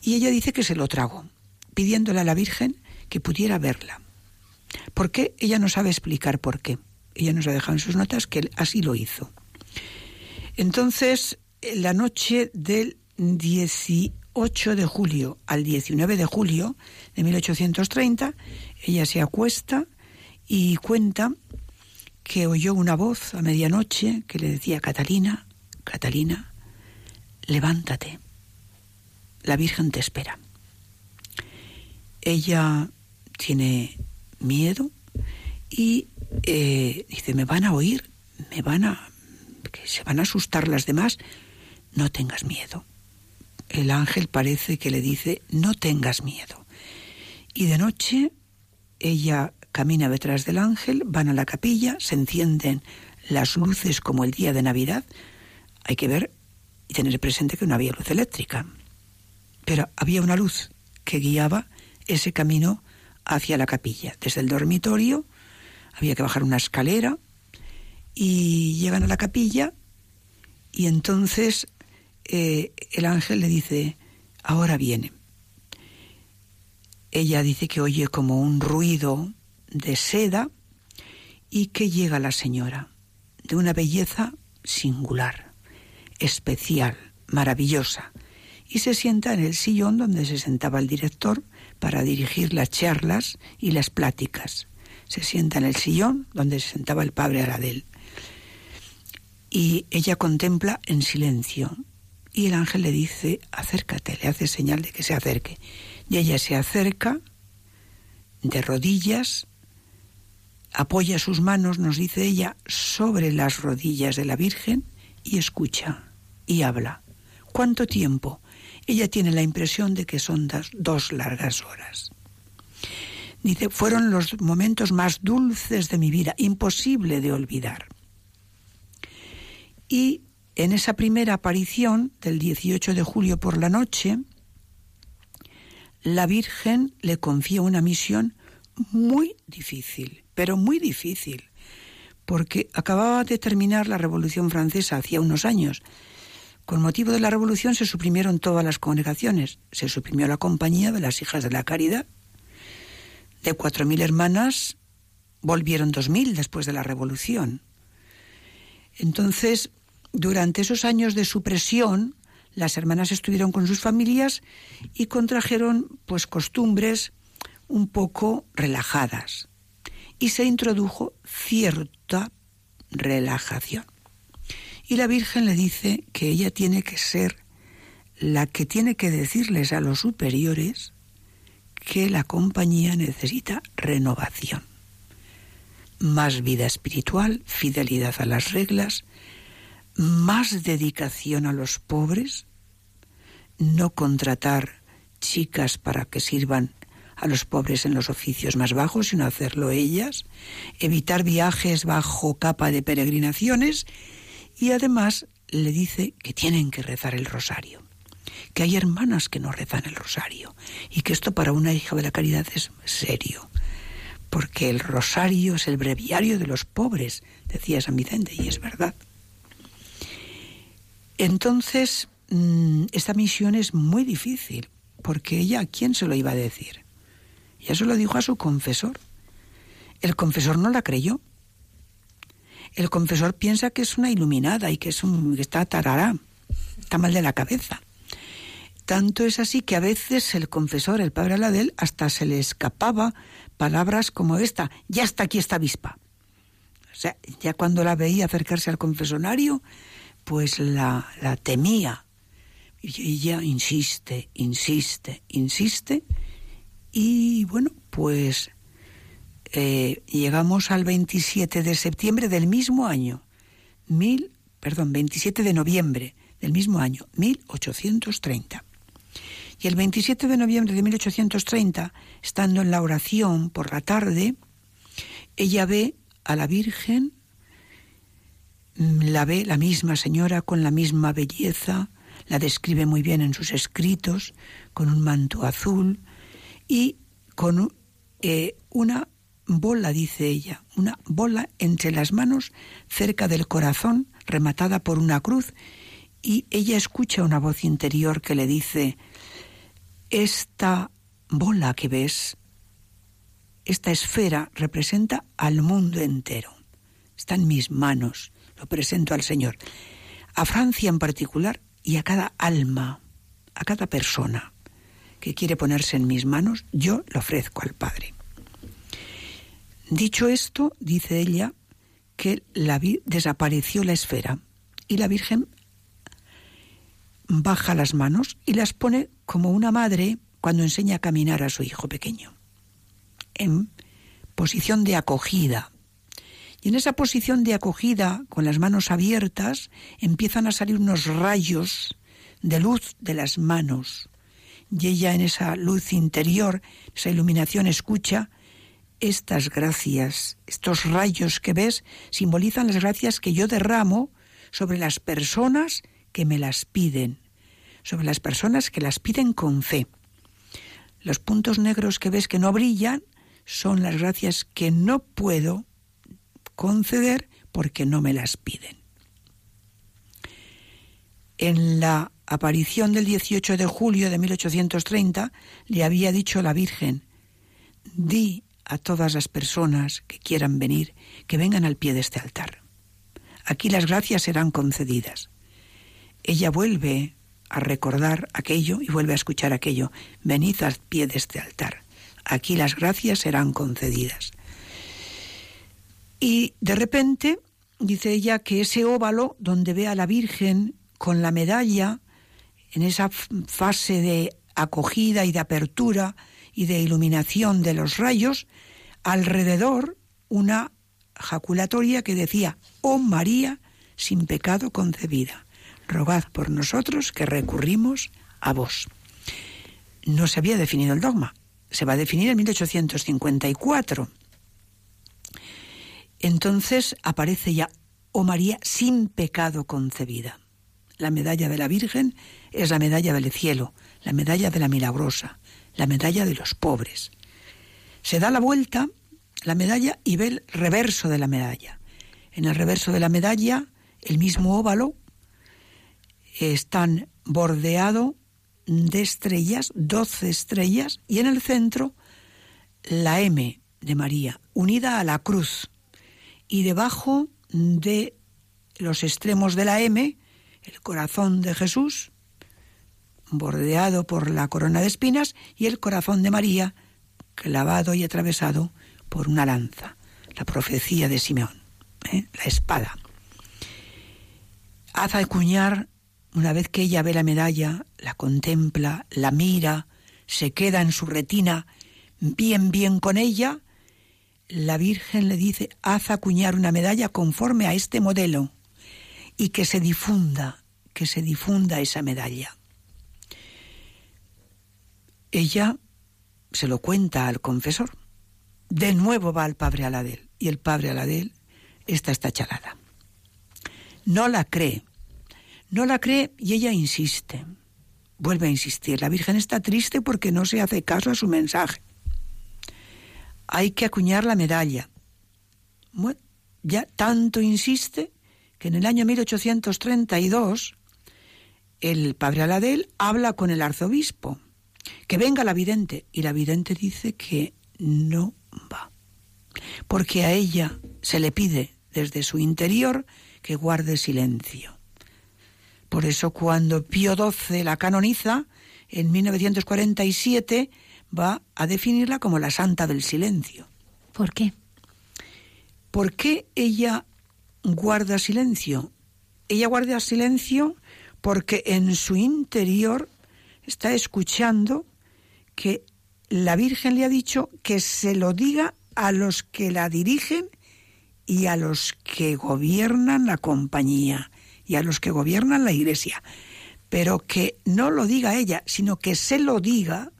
y ella dice que se lo tragó, pidiéndole a la Virgen que pudiera verla. ¿Por qué? Ella no sabe explicar por qué. Ella nos ha dejado en sus notas que así lo hizo. Entonces, la noche del 18 8 de julio al 19 de julio de 1830, ella se acuesta y cuenta que oyó una voz a medianoche que le decía, Catalina, Catalina, levántate, la Virgen te espera. Ella tiene miedo y eh, dice, me van a oír, me van a, que se van a asustar las demás, no tengas miedo el ángel parece que le dice, no tengas miedo. Y de noche ella camina detrás del ángel, van a la capilla, se encienden las luces como el día de Navidad. Hay que ver y tener presente que no había luz eléctrica, pero había una luz que guiaba ese camino hacia la capilla. Desde el dormitorio había que bajar una escalera y llegan a la capilla y entonces eh, el ángel le dice, ahora viene. Ella dice que oye como un ruido de seda y que llega la señora, de una belleza singular, especial, maravillosa, y se sienta en el sillón donde se sentaba el director para dirigir las charlas y las pláticas. Se sienta en el sillón donde se sentaba el padre Aradel. Y ella contempla en silencio y el ángel le dice, acércate, le hace señal de que se acerque. Y ella se acerca de rodillas, apoya sus manos, nos dice ella, sobre las rodillas de la Virgen y escucha y habla. ¿Cuánto tiempo? Ella tiene la impresión de que son dos largas horas. Dice, fueron los momentos más dulces de mi vida, imposible de olvidar. Y en esa primera aparición del 18 de julio por la noche, la Virgen le confía una misión muy difícil, pero muy difícil, porque acababa de terminar la Revolución Francesa hacía unos años. Con motivo de la Revolución se suprimieron todas las congregaciones, se suprimió la compañía de las hijas de la caridad. De cuatro mil hermanas volvieron dos mil después de la Revolución. Entonces, durante esos años de supresión, las hermanas estuvieron con sus familias y contrajeron pues costumbres un poco relajadas y se introdujo cierta relajación. Y la Virgen le dice que ella tiene que ser la que tiene que decirles a los superiores que la compañía necesita renovación, más vida espiritual, fidelidad a las reglas, más dedicación a los pobres, no contratar chicas para que sirvan a los pobres en los oficios más bajos, sino hacerlo ellas, evitar viajes bajo capa de peregrinaciones y además le dice que tienen que rezar el rosario, que hay hermanas que no rezan el rosario y que esto para una hija de la caridad es serio, porque el rosario es el breviario de los pobres, decía San Vicente, y es verdad. Entonces, mm, esta misión es muy difícil, porque ella a quién se lo iba a decir. Ya se lo dijo a su confesor. El confesor no la creyó. El confesor piensa que es una iluminada y que, es un, que está tarará, está mal de la cabeza. Tanto es así que a veces el confesor, el padre Aladel, hasta se le escapaba palabras como esta, ya está aquí esta avispa. O sea, ya cuando la veía acercarse al confesonario, pues la, la temía. Y ella insiste, insiste, insiste, y bueno, pues eh, llegamos al 27 de septiembre del mismo año, mil, perdón, 27 de noviembre del mismo año, 1830. Y el 27 de noviembre de 1830, estando en la oración por la tarde, ella ve a la Virgen, la ve la misma señora con la misma belleza, la describe muy bien en sus escritos, con un manto azul, y con eh, una bola, dice ella, una bola entre las manos cerca del corazón, rematada por una cruz, y ella escucha una voz interior que le dice, esta bola que ves, esta esfera representa al mundo entero, está en mis manos, lo presento al Señor, a Francia en particular y a cada alma, a cada persona que quiere ponerse en mis manos, yo lo ofrezco al Padre. Dicho esto, dice ella que la desapareció la esfera y la Virgen baja las manos y las pone como una madre cuando enseña a caminar a su hijo pequeño, en posición de acogida. Y en esa posición de acogida, con las manos abiertas, empiezan a salir unos rayos de luz de las manos, y ella en esa luz interior, esa iluminación, escucha estas gracias, estos rayos que ves, simbolizan las gracias que yo derramo sobre las personas que me las piden, sobre las personas que las piden con fe. Los puntos negros que ves que no brillan son las gracias que no puedo conceder porque no me las piden. En la aparición del 18 de julio de 1830, le había dicho la Virgen, di a todas las personas que quieran venir que vengan al pie de este altar. Aquí las gracias serán concedidas. Ella vuelve a recordar aquello y vuelve a escuchar aquello. Venid al pie de este altar. Aquí las gracias serán concedidas. Y de repente dice ella que ese óvalo donde ve a la Virgen con la medalla en esa fase de acogida y de apertura y de iluminación de los rayos, alrededor una jaculatoria que decía, oh María, sin pecado concebida, rogad por nosotros que recurrimos a vos. No se había definido el dogma, se va a definir en 1854. Entonces aparece ya, oh María, sin pecado concebida. La medalla de la Virgen es la medalla del cielo, la medalla de la milagrosa, la medalla de los pobres. Se da la vuelta la medalla y ve el reverso de la medalla. En el reverso de la medalla, el mismo óvalo, están bordeado de estrellas, doce estrellas, y en el centro la M de María, unida a la cruz. Y debajo de los extremos de la M, el corazón de Jesús, bordeado por la corona de espinas, y el corazón de María, clavado y atravesado por una lanza, la profecía de Simeón, ¿eh? la espada. Haz acuñar, una vez que ella ve la medalla, la contempla, la mira, se queda en su retina, bien, bien con ella, la Virgen le dice, haz acuñar una medalla conforme a este modelo y que se difunda, que se difunda esa medalla. ella se lo cuenta al confesor. De nuevo va al padre Aladel y el padre Aladel está esta chalada. No la cree, no la cree y ella insiste. Vuelve a insistir. La Virgen está triste porque no se hace caso a su mensaje. Hay que acuñar la medalla. Ya tanto insiste que en el año 1832 el padre Aladel habla con el arzobispo, que venga la vidente, y la vidente dice que no va, porque a ella se le pide desde su interior que guarde silencio. Por eso cuando Pío XII la canoniza, en 1947 va a definirla como la santa del silencio. ¿Por qué? ¿Por qué ella guarda silencio? Ella guarda silencio porque en su interior está escuchando que la Virgen le ha dicho que se lo diga a los que la dirigen y a los que gobiernan la compañía y a los que gobiernan la Iglesia, pero que no lo diga ella, sino que se lo diga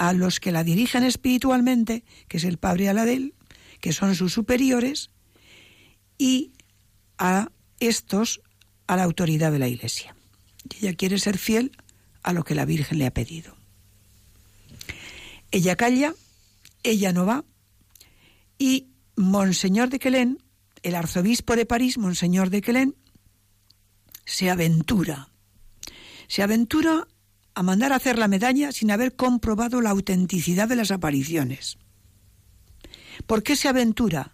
a los que la dirigen espiritualmente, que es el Padre Aladel, que son sus superiores, y a estos a la autoridad de la Iglesia. ella quiere ser fiel a lo que la Virgen le ha pedido. Ella calla, ella no va, y Monseñor de Quelén, el arzobispo de París, Monseñor de Quelén, se aventura. Se aventura a mandar a hacer la medalla sin haber comprobado la autenticidad de las apariciones. ¿Por qué se aventura?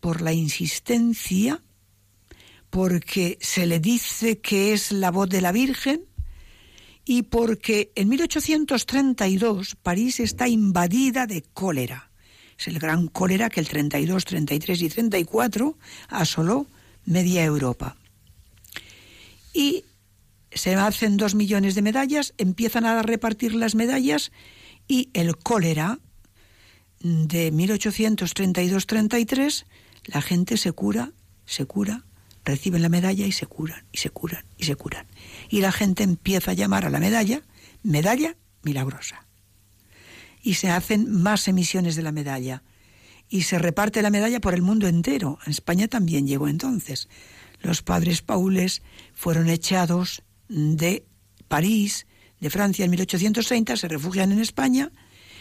Por la insistencia, porque se le dice que es la voz de la Virgen y porque en 1832 París está invadida de cólera. Es el gran cólera que el 32, 33 y 34 asoló media Europa y se hacen dos millones de medallas, empiezan a repartir las medallas y el cólera de 1832-33, la gente se cura, se cura, reciben la medalla y se curan, y se curan, y se curan. Y la gente empieza a llamar a la medalla medalla milagrosa. Y se hacen más emisiones de la medalla. Y se reparte la medalla por el mundo entero. En España también llegó entonces. Los padres paules fueron echados de París, de Francia en 1830, se refugian en España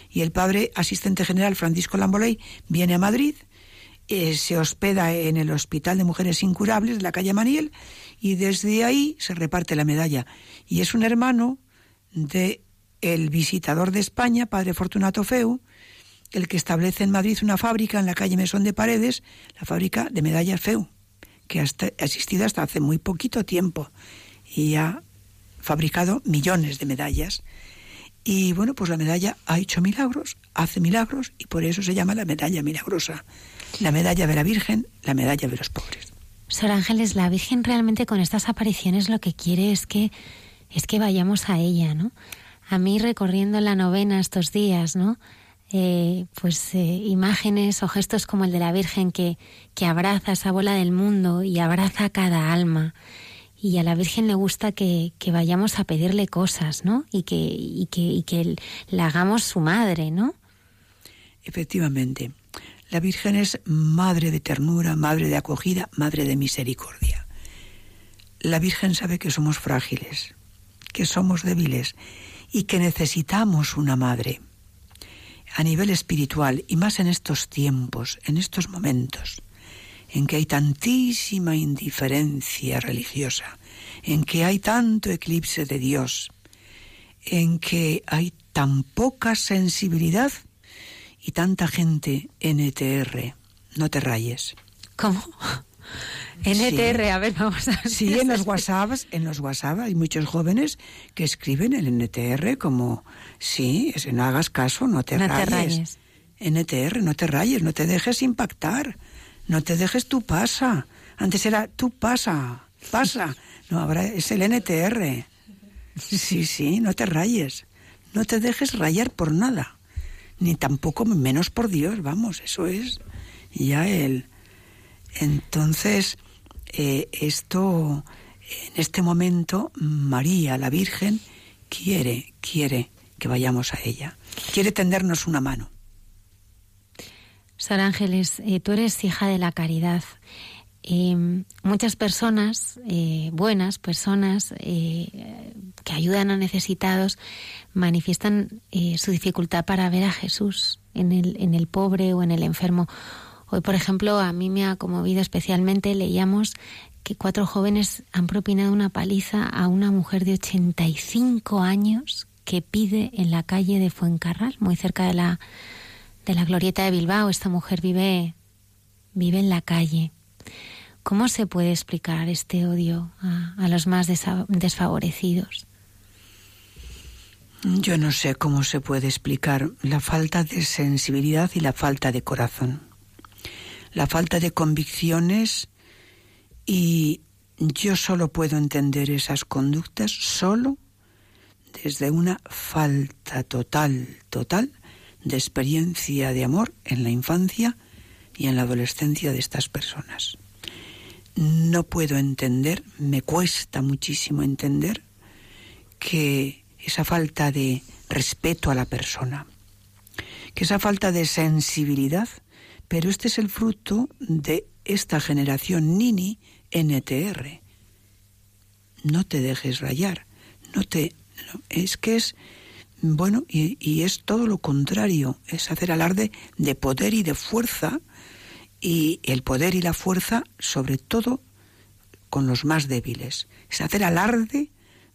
y el padre asistente general Francisco Lamboley viene a Madrid, eh, se hospeda en el Hospital de Mujeres Incurables de la calle Maniel y desde ahí se reparte la medalla. Y es un hermano de el visitador de España, padre Fortunato Feu, el que establece en Madrid una fábrica en la calle Mesón de Paredes, la fábrica de medallas Feu que ha existido hasta hace muy poquito tiempo y ha fabricado millones de medallas. Y bueno, pues la medalla ha hecho milagros, hace milagros y por eso se llama la medalla milagrosa. La medalla de la Virgen, la medalla de los pobres. Sor Ángeles, la Virgen realmente con estas apariciones lo que quiere es que es que vayamos a ella, ¿no? A mí recorriendo la novena estos días, ¿no? Eh, pues eh, imágenes o gestos como el de la Virgen que, que abraza esa bola del mundo y abraza cada alma. Y a la Virgen le gusta que, que vayamos a pedirle cosas, ¿no? Y que, y que, y que la hagamos su madre, ¿no? Efectivamente. La Virgen es madre de ternura, madre de acogida, madre de misericordia. La Virgen sabe que somos frágiles, que somos débiles y que necesitamos una madre a nivel espiritual y más en estos tiempos, en estos momentos, en que hay tantísima indiferencia religiosa, en que hay tanto eclipse de Dios, en que hay tan poca sensibilidad y tanta gente NTR. No te rayes. ¿Cómo? NTR, a ver, vamos a ver. Sí, en los WhatsApp, en los WhatsApp hay muchos jóvenes que escriben el NTR como, sí, no hagas caso, no te rayes. NTR, no te rayes, no te dejes impactar, no te dejes tú pasa. Antes era tú pasa, pasa. No, ahora es el NTR. Sí, sí, no te rayes. No te dejes rayar por nada. Ni tampoco menos por Dios, vamos, eso es ya el... Entonces, eh, esto, en este momento, María, la Virgen, quiere, quiere que vayamos a ella. Quiere tendernos una mano. Sor Ángeles, eh, tú eres hija de la caridad. Eh, muchas personas, eh, buenas personas, que ayudan a necesitados, manifiestan su dificultad para ver a Jesús en el, en el pobre o en el enfermo. Hoy, por ejemplo, a mí me ha conmovido especialmente, leíamos que cuatro jóvenes han propinado una paliza a una mujer de 85 años que pide en la calle de Fuencarral, muy cerca de la, de la glorieta de Bilbao. Esta mujer vive, vive en la calle. ¿Cómo se puede explicar este odio a, a los más desfavorecidos? Yo no sé cómo se puede explicar la falta de sensibilidad y la falta de corazón. La falta de convicciones y yo solo puedo entender esas conductas solo desde una falta total, total de experiencia de amor en la infancia y en la adolescencia de estas personas. No puedo entender, me cuesta muchísimo entender que esa falta de respeto a la persona, que esa falta de sensibilidad, pero este es el fruto de esta generación Nini NTR. No te dejes rayar, no te es que es bueno y, es todo lo contrario, es hacer alarde de poder y de fuerza y el poder y la fuerza sobre todo con los más débiles, es hacer alarde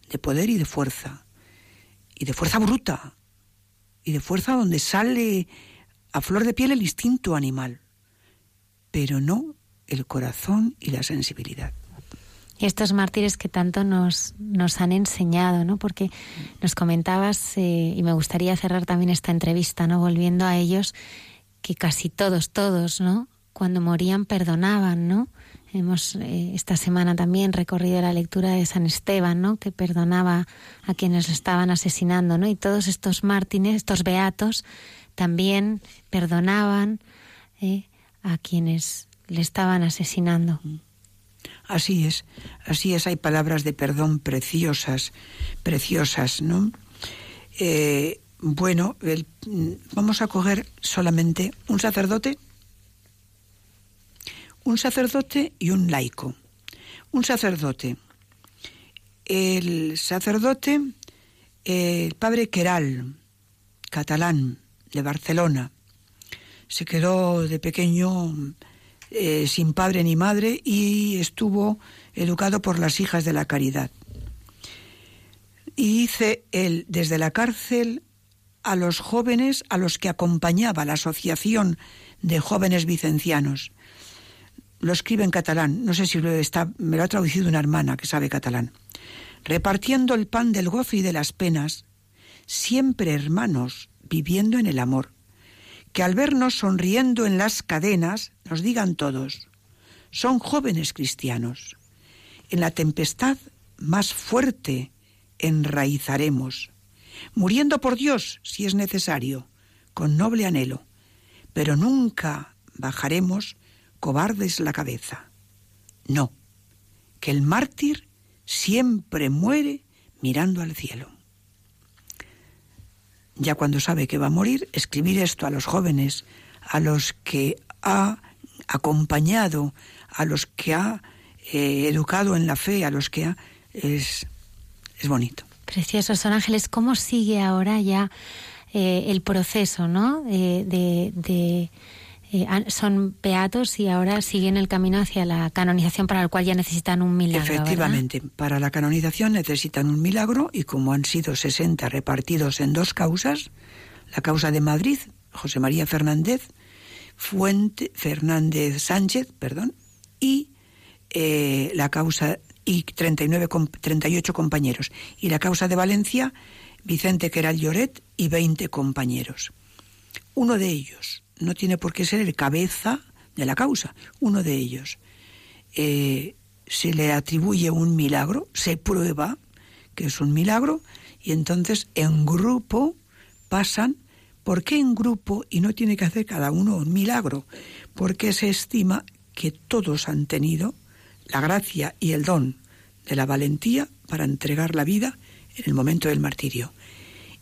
de poder y de fuerza. Y de fuerza bruta. Y de fuerza donde sale a flor de piel el instinto animal, pero no el corazón y la sensibilidad. Estos mártires que tanto nos, nos han enseñado, ¿no? Porque nos comentabas, eh, y me gustaría cerrar también esta entrevista, ¿no? Volviendo a ellos, que casi todos, todos, ¿no? Cuando morían perdonaban, ¿no? Hemos eh, esta semana también recorrido la lectura de San Esteban, ¿no? Que perdonaba a quienes le estaban asesinando, ¿no? Y todos estos mártires, estos beatos, también perdonaban eh, a quienes le estaban asesinando. Así es, así es, hay palabras de perdón preciosas, preciosas, ¿no? Eh, bueno, vamos a coger solamente un sacerdote, un sacerdote y un laico. Un sacerdote. El sacerdote, el padre Queral, catalán, de Barcelona, se quedó de pequeño eh, sin padre ni madre y estuvo educado por las hijas de la caridad. Y dice él, desde la cárcel a los jóvenes a los que acompañaba la Asociación de Jóvenes Vicencianos. Lo escribe en catalán, no sé si lo está, me lo ha traducido una hermana que sabe catalán. Repartiendo el pan del gozo y de las penas, siempre hermanos, viviendo en el amor que al vernos sonriendo en las cadenas nos digan todos, son jóvenes cristianos. En la tempestad más fuerte enraizaremos, muriendo por Dios si es necesario, con noble anhelo, pero nunca bajaremos cobardes la cabeza. No, que el mártir siempre muere mirando al cielo ya cuando sabe que va a morir, escribir esto a los jóvenes, a los que ha acompañado, a los que ha eh, educado en la fe, a los que ha... es, es bonito. Precioso, Son Ángeles. ¿Cómo sigue ahora ya eh, el proceso ¿no? Eh, de, de eh, son beatos y ahora siguen el camino hacia la canonización para el cual ya necesitan un milagro. Efectivamente, para la canonización necesitan un milagro y como han sido 60 repartidos en dos causas, la causa de Madrid, José María Fernández, Fuente Fernández Sánchez, perdón, y eh, la causa y 39 38 compañeros y la causa de Valencia Vicente Queral Lloret y 20 compañeros. Uno de ellos, no tiene por qué ser el cabeza de la causa, uno de ellos. Eh, se le atribuye un milagro, se prueba que es un milagro y entonces en grupo pasan. ¿Por qué en grupo y no tiene que hacer cada uno un milagro? Porque se estima que todos han tenido la gracia y el don de la valentía para entregar la vida en el momento del martirio.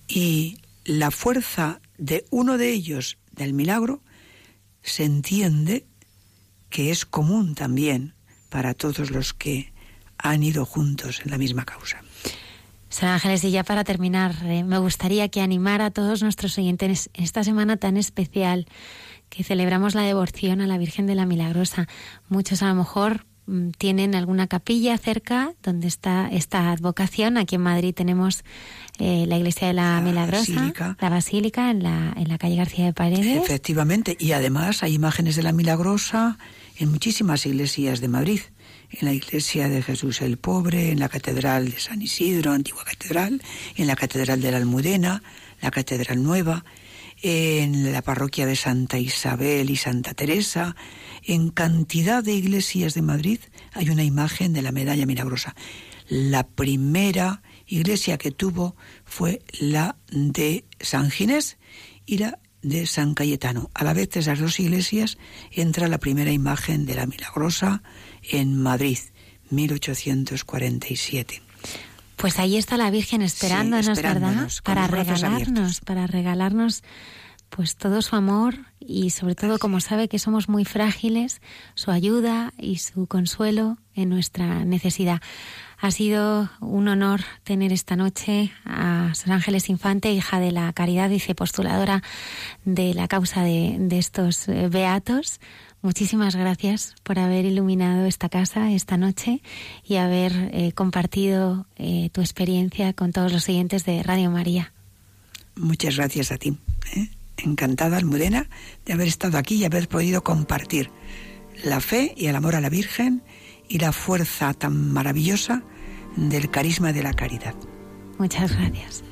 Y la fuerza de uno de ellos, del milagro, se entiende que es común también para todos los que han ido juntos en la misma causa. San Ángeles, y ya para terminar, eh, me gustaría que animara a todos nuestros oyentes en esta semana tan especial que celebramos la devoción a la Virgen de la Milagrosa. Muchos a lo mejor tienen alguna capilla cerca donde está esta advocación. Aquí en Madrid tenemos eh, la iglesia de la, Milagrosa, la basílica en la, en la calle García de Paredes. Efectivamente, y además hay imágenes de la Milagrosa en muchísimas iglesias de Madrid en la iglesia de Jesús el Pobre, en la catedral de San Isidro, antigua catedral, en la catedral de la Almudena, la catedral nueva, en la parroquia de Santa Isabel y Santa Teresa, en cantidad de iglesias de Madrid hay una imagen de la medalla milagrosa. La primera iglesia que tuvo fue la de San Ginés y la de San Cayetano. A la vez de esas dos iglesias entra la primera imagen de la milagrosa en Madrid, 1847. Pues ahí está la Virgen esperándonos, ¿verdad? Para regalarnos, para regalarnos pues todo su amor y sobre todo como sabe que somos muy frágiles, su ayuda y su consuelo en nuestra necesidad. Ha sido un honor tener esta noche a San Ángeles Infante, hija de la Caridad, vicepostuladora de la causa de, de estos eh, beatos. Muchísimas gracias por haber iluminado esta casa esta noche y haber eh, compartido eh, tu experiencia con todos los oyentes de Radio María. Muchas gracias a ti. Encantada, Almudena, de haber estado aquí y haber podido compartir la fe y el amor a la Virgen y la fuerza tan maravillosa del carisma de la caridad. Muchas gracias.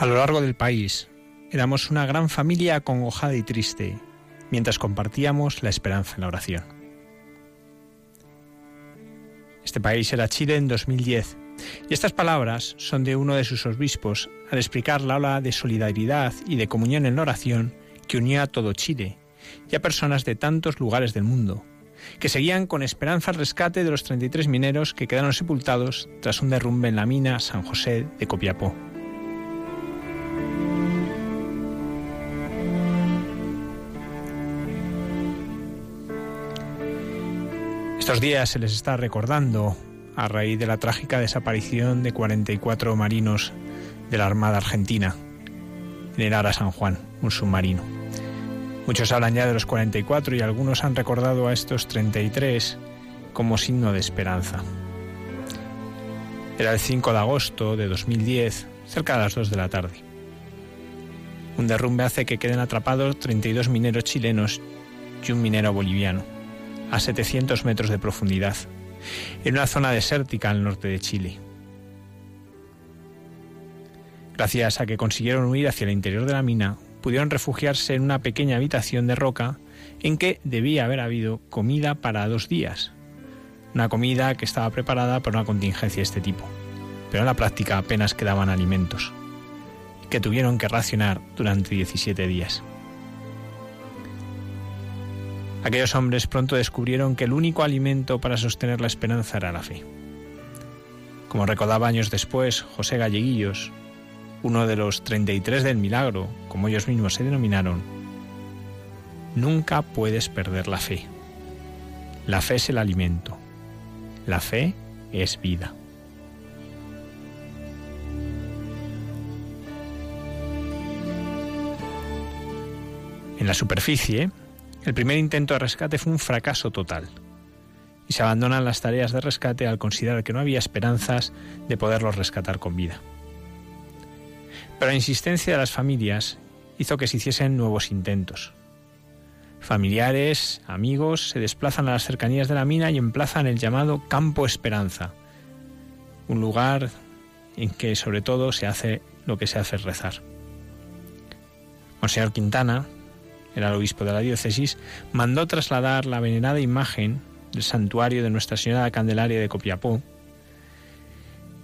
A lo largo del país éramos una gran familia acongojada y triste, mientras compartíamos la esperanza en la oración. Este país era Chile en 2010, y estas palabras son de uno de sus obispos al explicar la ola de solidaridad y de comunión en la oración que unía a todo Chile y a personas de tantos lugares del mundo, que seguían con esperanza el rescate de los 33 mineros que quedaron sepultados tras un derrumbe en la mina San José de Copiapó. Estos días se les está recordando a raíz de la trágica desaparición de 44 marinos de la Armada Argentina en el Ara San Juan, un submarino. Muchos hablan ya de los 44 y algunos han recordado a estos 33 como signo de esperanza. Era el 5 de agosto de 2010, cerca de las 2 de la tarde. Un derrumbe hace que queden atrapados 32 mineros chilenos y un minero boliviano, a 700 metros de profundidad, en una zona desértica al norte de Chile. Gracias a que consiguieron huir hacia el interior de la mina, pudieron refugiarse en una pequeña habitación de roca en que debía haber habido comida para dos días. Una comida que estaba preparada para una contingencia de este tipo. Pero en la práctica apenas quedaban alimentos, que tuvieron que racionar durante 17 días. Aquellos hombres pronto descubrieron que el único alimento para sostener la esperanza era la fe. Como recordaba años después José Galleguillos, uno de los 33 del milagro, como ellos mismos se denominaron, nunca puedes perder la fe. La fe es el alimento. La fe es vida. En la superficie, el primer intento de rescate fue un fracaso total y se abandonan las tareas de rescate al considerar que no había esperanzas de poderlos rescatar con vida. Pero la insistencia de las familias hizo que se hiciesen nuevos intentos. Familiares, amigos se desplazan a las cercanías de la mina y emplazan el llamado Campo Esperanza, un lugar en que sobre todo se hace lo que se hace rezar. Monseñor Quintana, era el obispo de la diócesis, mandó trasladar la venerada imagen del santuario de Nuestra Señora de la Candelaria de Copiapó,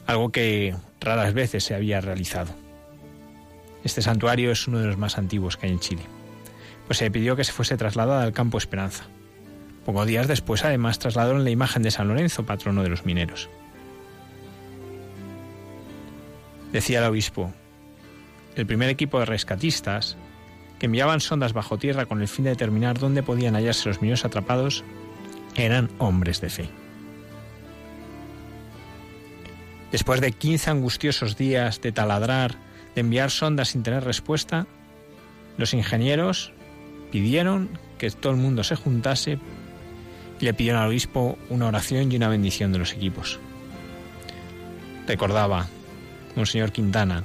algo que raras veces se había realizado. Este santuario es uno de los más antiguos que hay en Chile. Pues se pidió que se fuese trasladada al campo Esperanza. Pocos días después, además, trasladaron la imagen de San Lorenzo, patrono de los mineros. Decía el obispo, el primer equipo de rescatistas, que enviaban sondas bajo tierra con el fin de determinar dónde podían hallarse los mineros atrapados, eran hombres de fe. Después de 15 angustiosos días de taladrar de enviar sondas sin tener respuesta, los ingenieros pidieron que todo el mundo se juntase y le pidieron al obispo una oración y una bendición de los equipos. Recordaba Monseñor Quintana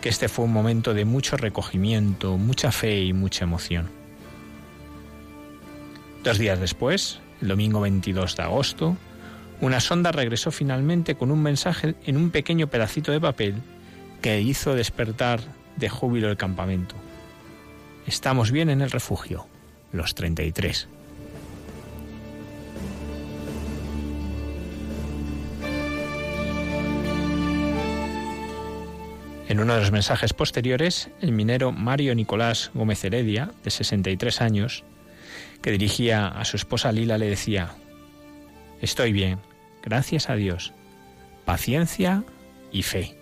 que este fue un momento de mucho recogimiento, mucha fe y mucha emoción. Dos días después, el domingo 22 de agosto, una sonda regresó finalmente con un mensaje en un pequeño pedacito de papel que hizo despertar de júbilo el campamento. Estamos bien en el refugio, los 33. En uno de los mensajes posteriores, el minero Mario Nicolás Gómez Heredia, de 63 años, que dirigía a su esposa Lila, le decía, Estoy bien, gracias a Dios, paciencia y fe.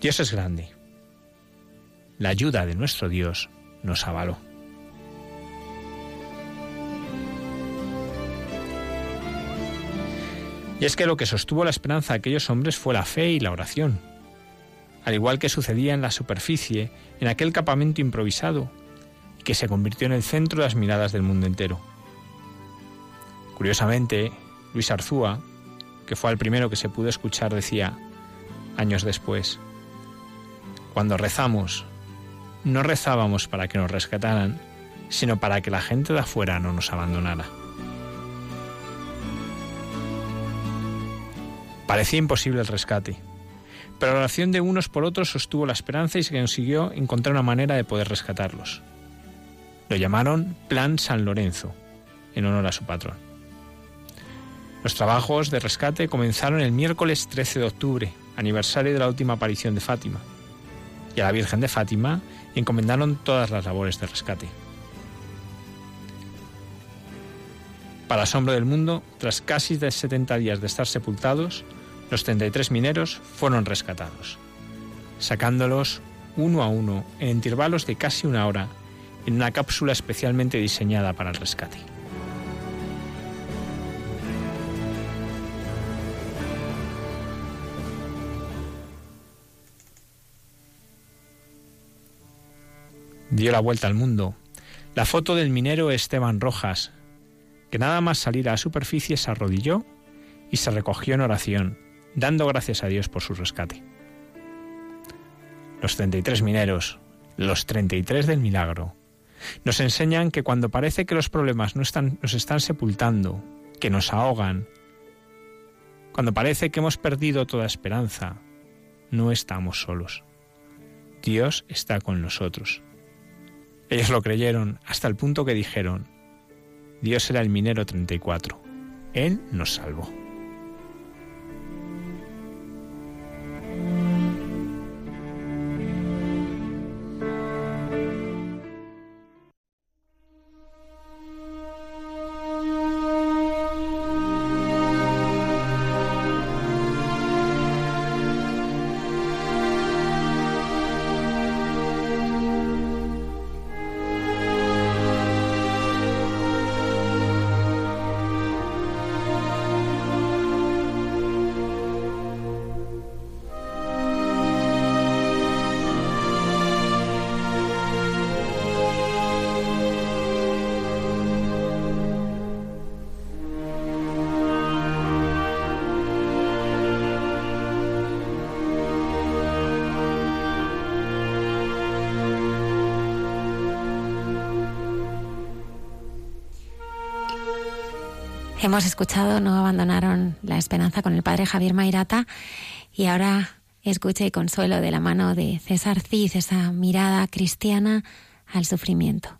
Dios es grande. La ayuda de nuestro Dios nos avaló. Y es que lo que sostuvo la esperanza de aquellos hombres fue la fe y la oración, al igual que sucedía en la superficie, en aquel campamento improvisado, que se convirtió en el centro de las miradas del mundo entero. Curiosamente, Luis Arzúa, que fue el primero que se pudo escuchar, decía, años después. Cuando rezamos, no rezábamos para que nos rescataran, sino para que la gente de afuera no nos abandonara. Parecía imposible el rescate, Pero la oración de unos por otros sostuvo la esperanza y se consiguió encontrar una manera de poder rescatarlos. Lo llamaron Plan San Lorenzo, en honor a su patrón. Los trabajos de rescate comenzaron el miércoles 13 de octubre, aniversario de la última aparición de Fátima, y a la Virgen de Fátima encomendaron todas las labores de rescate. Para asombro del mundo, tras casi de 70 días de estar sepultados, los 33 mineros fueron rescatados, sacándolos uno a uno en intervalos de casi una hora en una cápsula especialmente diseñada para el rescate. Dio la vuelta al mundo la foto del minero Esteban Rojas, que nada más salir a la superficie se arrodilló y se recogió en oración, dando gracias a Dios por su rescate. Los 33 mineros, los 33 del milagro, nos enseñan que cuando parece que los problemas no están, nos están sepultando, que nos ahogan, cuando parece que hemos perdido toda esperanza, no estamos solos. Dios está con nosotros. Ellos lo creyeron hasta el punto que dijeron, Dios era el minero 34. Él nos salvó. Hemos escuchado No abandonaron la esperanza con el padre Javier Mairata y ahora escucha y consuelo de la mano de César Cid, esa mirada cristiana al sufrimiento.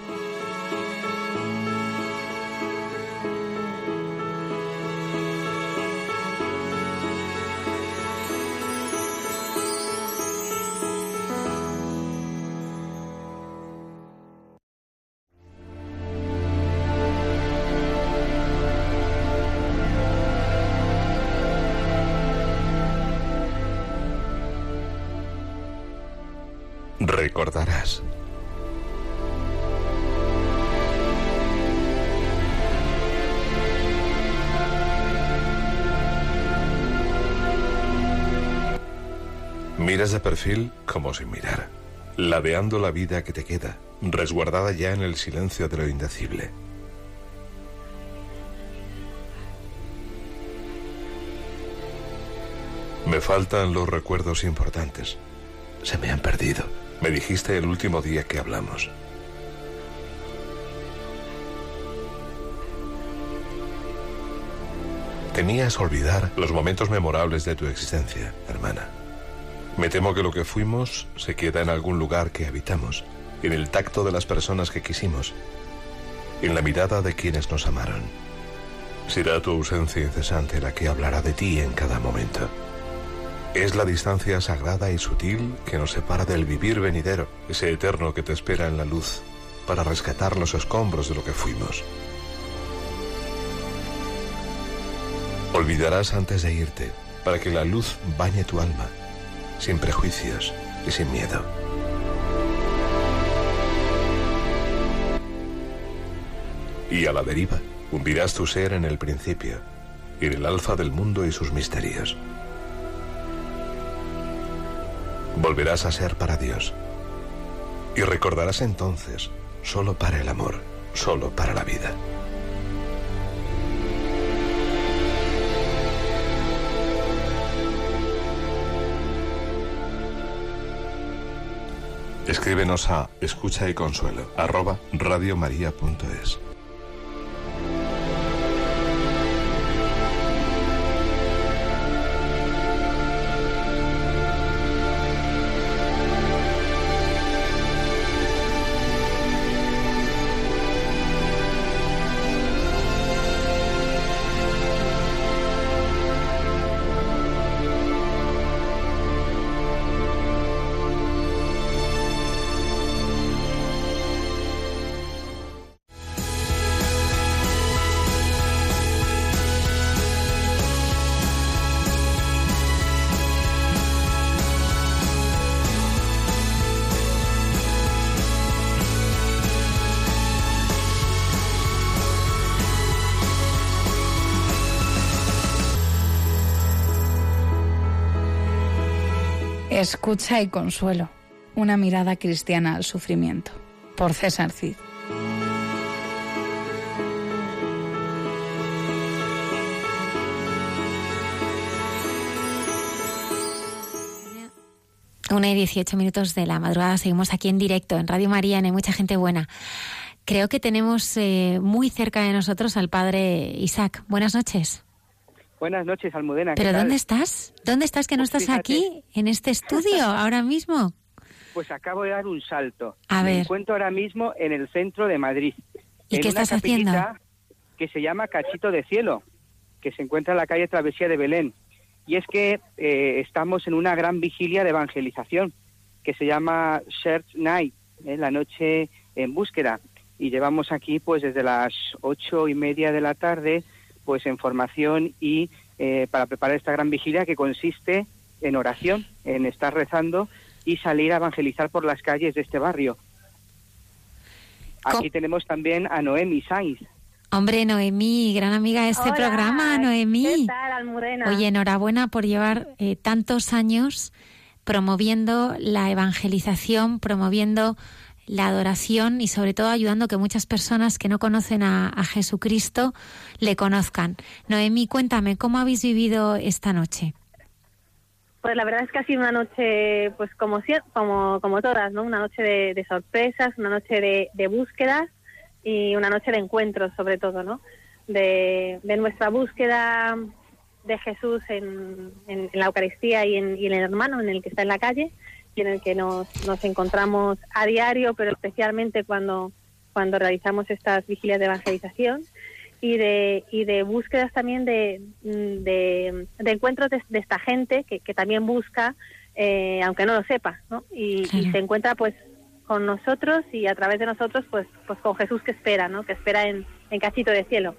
De perfil como sin mirar, ladeando la vida que te queda, resguardada ya en el silencio de lo indecible. Me faltan los recuerdos importantes. Se me han perdido. Me dijiste el último día que hablamos. Tenías olvidar los momentos memorables de tu existencia, hermana. Me temo que lo que fuimos se queda en algún lugar que habitamos, en el tacto de las personas que quisimos, en la mirada de quienes nos amaron. Será tu ausencia incesante la que hablará de ti en cada momento. Es la distancia sagrada y sutil que nos separa del vivir venidero, ese eterno que te espera en la luz, para rescatar los escombros de lo que fuimos. Olvidarás antes de irte, para que la luz bañe tu alma, sin prejuicios y sin miedo. Y a la deriva, hundirás tu ser en el principio, en el alfa del mundo y sus misterios. volverás a ser para Dios. Y recordarás entonces, solo para el amor, solo para la vida. Escríbenos a escucha y consuelo arroba radiomaria.es. Escucha y consuelo. Una mirada cristiana al sufrimiento. Por César Cid. Una y dieciocho minutos de la madrugada. Seguimos aquí en directo en Radio María. Hay mucha gente buena. Creo que tenemos eh, muy cerca de nosotros al padre Isaac. Buenas noches. Buenas noches, Almudena. ¿Pero dónde estás? ¿Dónde estás que no Pues estás aquí, en este estudio, ahora mismo? Pues acabo de dar un salto. A Me ver. encuentro ahora mismo en el centro de Madrid. ¿Y en qué estás haciendo? Que se llama Cachito de Cielo, que se encuentra en la calle Travesía de Belén. Y es que eh, estamos en una gran vigilia de evangelización que se llama Search Night, ¿eh? la noche en búsqueda. Y llevamos aquí pues desde las ocho y media de la tarde pues en formación y eh, para preparar esta gran vigilia que consiste en oración, en estar rezando y salir a evangelizar por las calles de este barrio. Aquí tenemos también a Noemi Sainz. Hombre, Noemí, gran amiga de este Hola, programa, Noemí. ¿Qué tal, Almudena? Oye, enhorabuena por llevar eh, tantos años promoviendo la evangelización, promoviendo la adoración y sobre todo ayudando que muchas personas que no conocen a, a Jesucristo le conozcan. Noemí, cuéntame, ¿cómo habéis vivido esta noche? Pues la verdad es que ha sido una noche, pues como como, como todas, ¿no? Una noche de, sorpresas, una noche de, de búsquedas y una noche de encuentros, sobre todo, ¿no? De, de nuestra búsqueda de Jesús en, en- en la Eucaristía y en, y en el hermano, en el que está en la calle en el que nos, nos encontramos a diario, pero especialmente cuando, cuando realizamos estas vigilias de evangelización y de, y de búsquedas también de, mm, de, de encuentros de, de esta gente que, que también busca, eh, aunque no lo sepa, ¿no? Y, se encuentra pues con nosotros y a través de nosotros pues pues con Jesús que espera, ¿no? Que espera en, en cachito de cielo.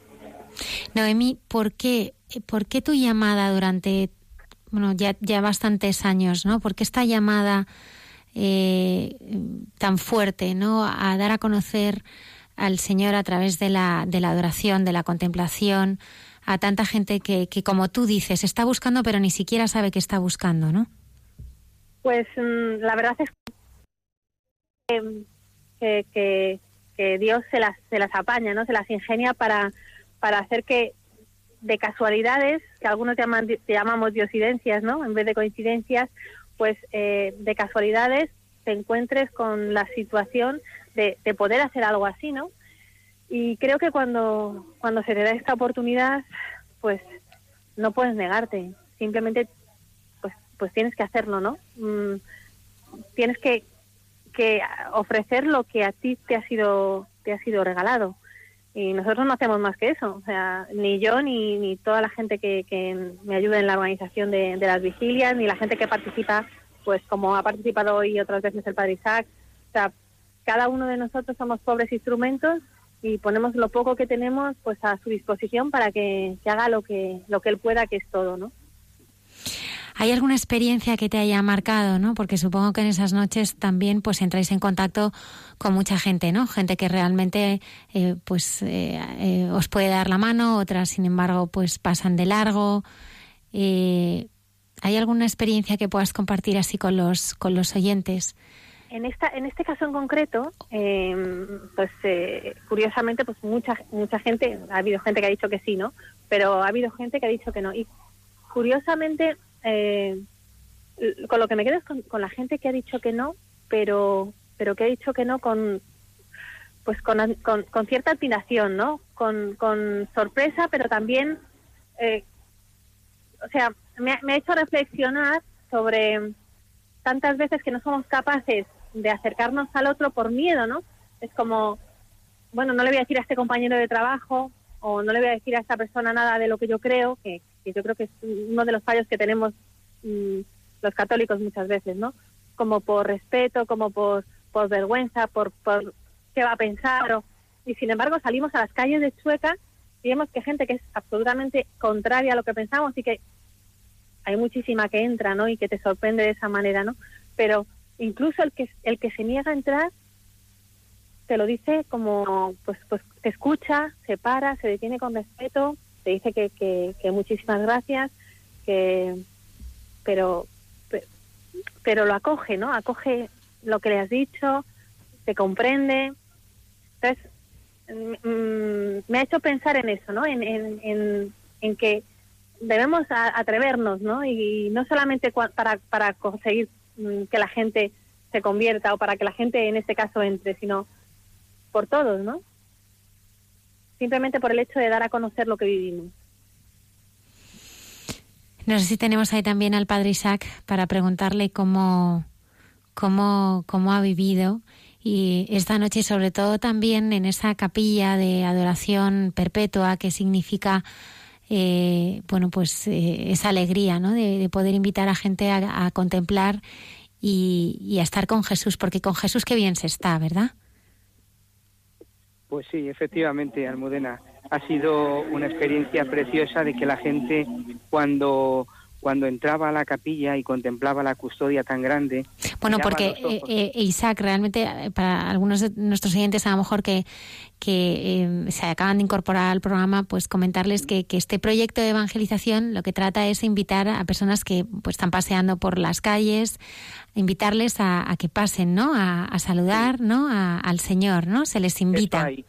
Noemí, ¿por qué, por qué tu llamada durante, bueno, ya, ya bastantes años, ¿no? ¿Por qué esta llamada eh, tan fuerte, ¿no? A dar a conocer al Señor a través de la, de la adoración, de la contemplación, a tanta gente que, que, como tú dices, está buscando, pero ni siquiera sabe que está buscando, ¿no? Pues mm, la verdad es que, que, que- que Dios se las, se las apaña, ¿no? Se las ingenia para, para hacer que de casualidades, que algunos llaman, llamamos diosidencias, ¿no? En vez de coincidencias, pues eh, de casualidades te encuentres con la situación de, de poder hacer algo así, ¿no? Y creo que cuando, cuando se te da esta oportunidad, pues no puedes negarte. Simplemente pues pues tienes que hacerlo, ¿no? Mm, tienes que, que ofrecer lo que a ti te ha sido te ha sido regalado y nosotros no hacemos más que eso, o sea, ni yo ni, ni toda la gente que, que me ayuda en la organización de, de las vigilias, ni la gente que participa, pues como ha participado hoy otras veces el Padre Isaac, o sea, cada uno de nosotros somos pobres instrumentos y ponemos lo poco que tenemos pues a su disposición para que, que haga lo que lo que él pueda, que es todo, ¿no? ¿Hay alguna experiencia que te haya marcado, no? Porque supongo que en esas noches también pues entráis en contacto con mucha gente, ¿no? Gente que realmente eh, pues eh, eh, os puede dar la mano, otras sin embargo pues pasan de largo. Eh, ¿Hay alguna experiencia que puedas compartir así con los con los oyentes en esta en este caso en concreto eh, pues eh, curiosamente pues mucha mucha gente ha habido gente que ha dicho que sí no pero ha habido gente que ha dicho que no y curiosamente eh, con lo que me quedo es con, la gente que ha dicho que no pero pero que ha dicho que no con pues con, con, con cierta admiración no con, con sorpresa pero también eh, o sea me, me ha hecho reflexionar sobre tantas veces que no somos capaces de acercarnos al otro por miedo, ¿no? Es como, bueno, no le voy a decir a este compañero de trabajo o no le voy a decir a esta persona nada de lo que yo creo, que, que yo creo que es uno de los fallos que tenemos mm, los católicos muchas veces, ¿no? Como por respeto, como por, por vergüenza, por, por qué va a pensar. o- y sin embargo salimos a las calles de Chueca y vemos que gente que es absolutamente contraria a lo que pensamos y que hay muchísima que entra, ¿no? Y que te sorprende de esa manera, ¿no? Pero incluso el que el que se niega a entrar te lo dice como, pues, pues te escucha, se para, se detiene con respeto, te dice que, que, que muchísimas gracias, que, pero, pe- pero lo acoge, ¿no? Acoge lo que le has dicho, te comprende. Entonces, mm, mm, me ha hecho pensar en eso, ¿no? En, en, en, que debemos atrevernos, ¿no? Y no solamente para, para conseguir mm, que la gente se convierta o para que la gente en este caso entre, sino por todos, ¿no? Simplemente por el hecho de dar a conocer lo que vivimos. No sé si tenemos ahí también al padre Isaac para preguntarle cómo, cómo, cómo ha vivido y esta noche sobre todo también en esa capilla de adoración perpetua que significa eh, bueno pues eh, esa alegría ¿no? de, de poder invitar a gente a, a contemplar y, y a estar con Jesús porque con Jesús qué bien se está verdad Pues sí, efectivamente, Almudena. Ha sido una experiencia preciosa de que la gente cuando cuando entraba a la capilla y contemplaba la custodia tan grande. Bueno, porque eh, eh, Isaac, realmente eh, para algunos de nuestros oyentes a lo mejor que, que eh, se acaban de incorporar al programa, pues comentarles que, que este proyecto de evangelización lo que trata es invitar a personas que pues están paseando por las calles, invitarles a, a que pasen, ¿no? A, a saludar, ¿no? A- al Señor, ¿no? Se les invita. Eso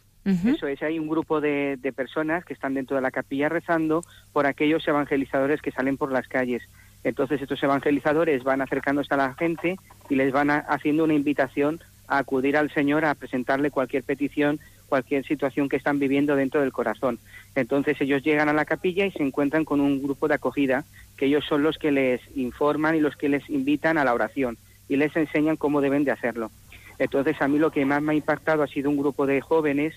Eso es, hay un grupo de, de personas que están dentro de la capilla rezando por aquellos evangelizadores que salen por las calles. Entonces estos evangelizadores van acercándose a la gente y les van a- haciendo una invitación a acudir al Señor a presentarle cualquier petición, cualquier situación que están viviendo dentro del corazón. Entonces ellos llegan a la capilla y se encuentran con un grupo de acogida, que ellos son los que les informan y los que les invitan a la oración y les enseñan cómo deben de hacerlo. Entonces a mí lo que más me ha impactado ha sido un grupo de jóvenes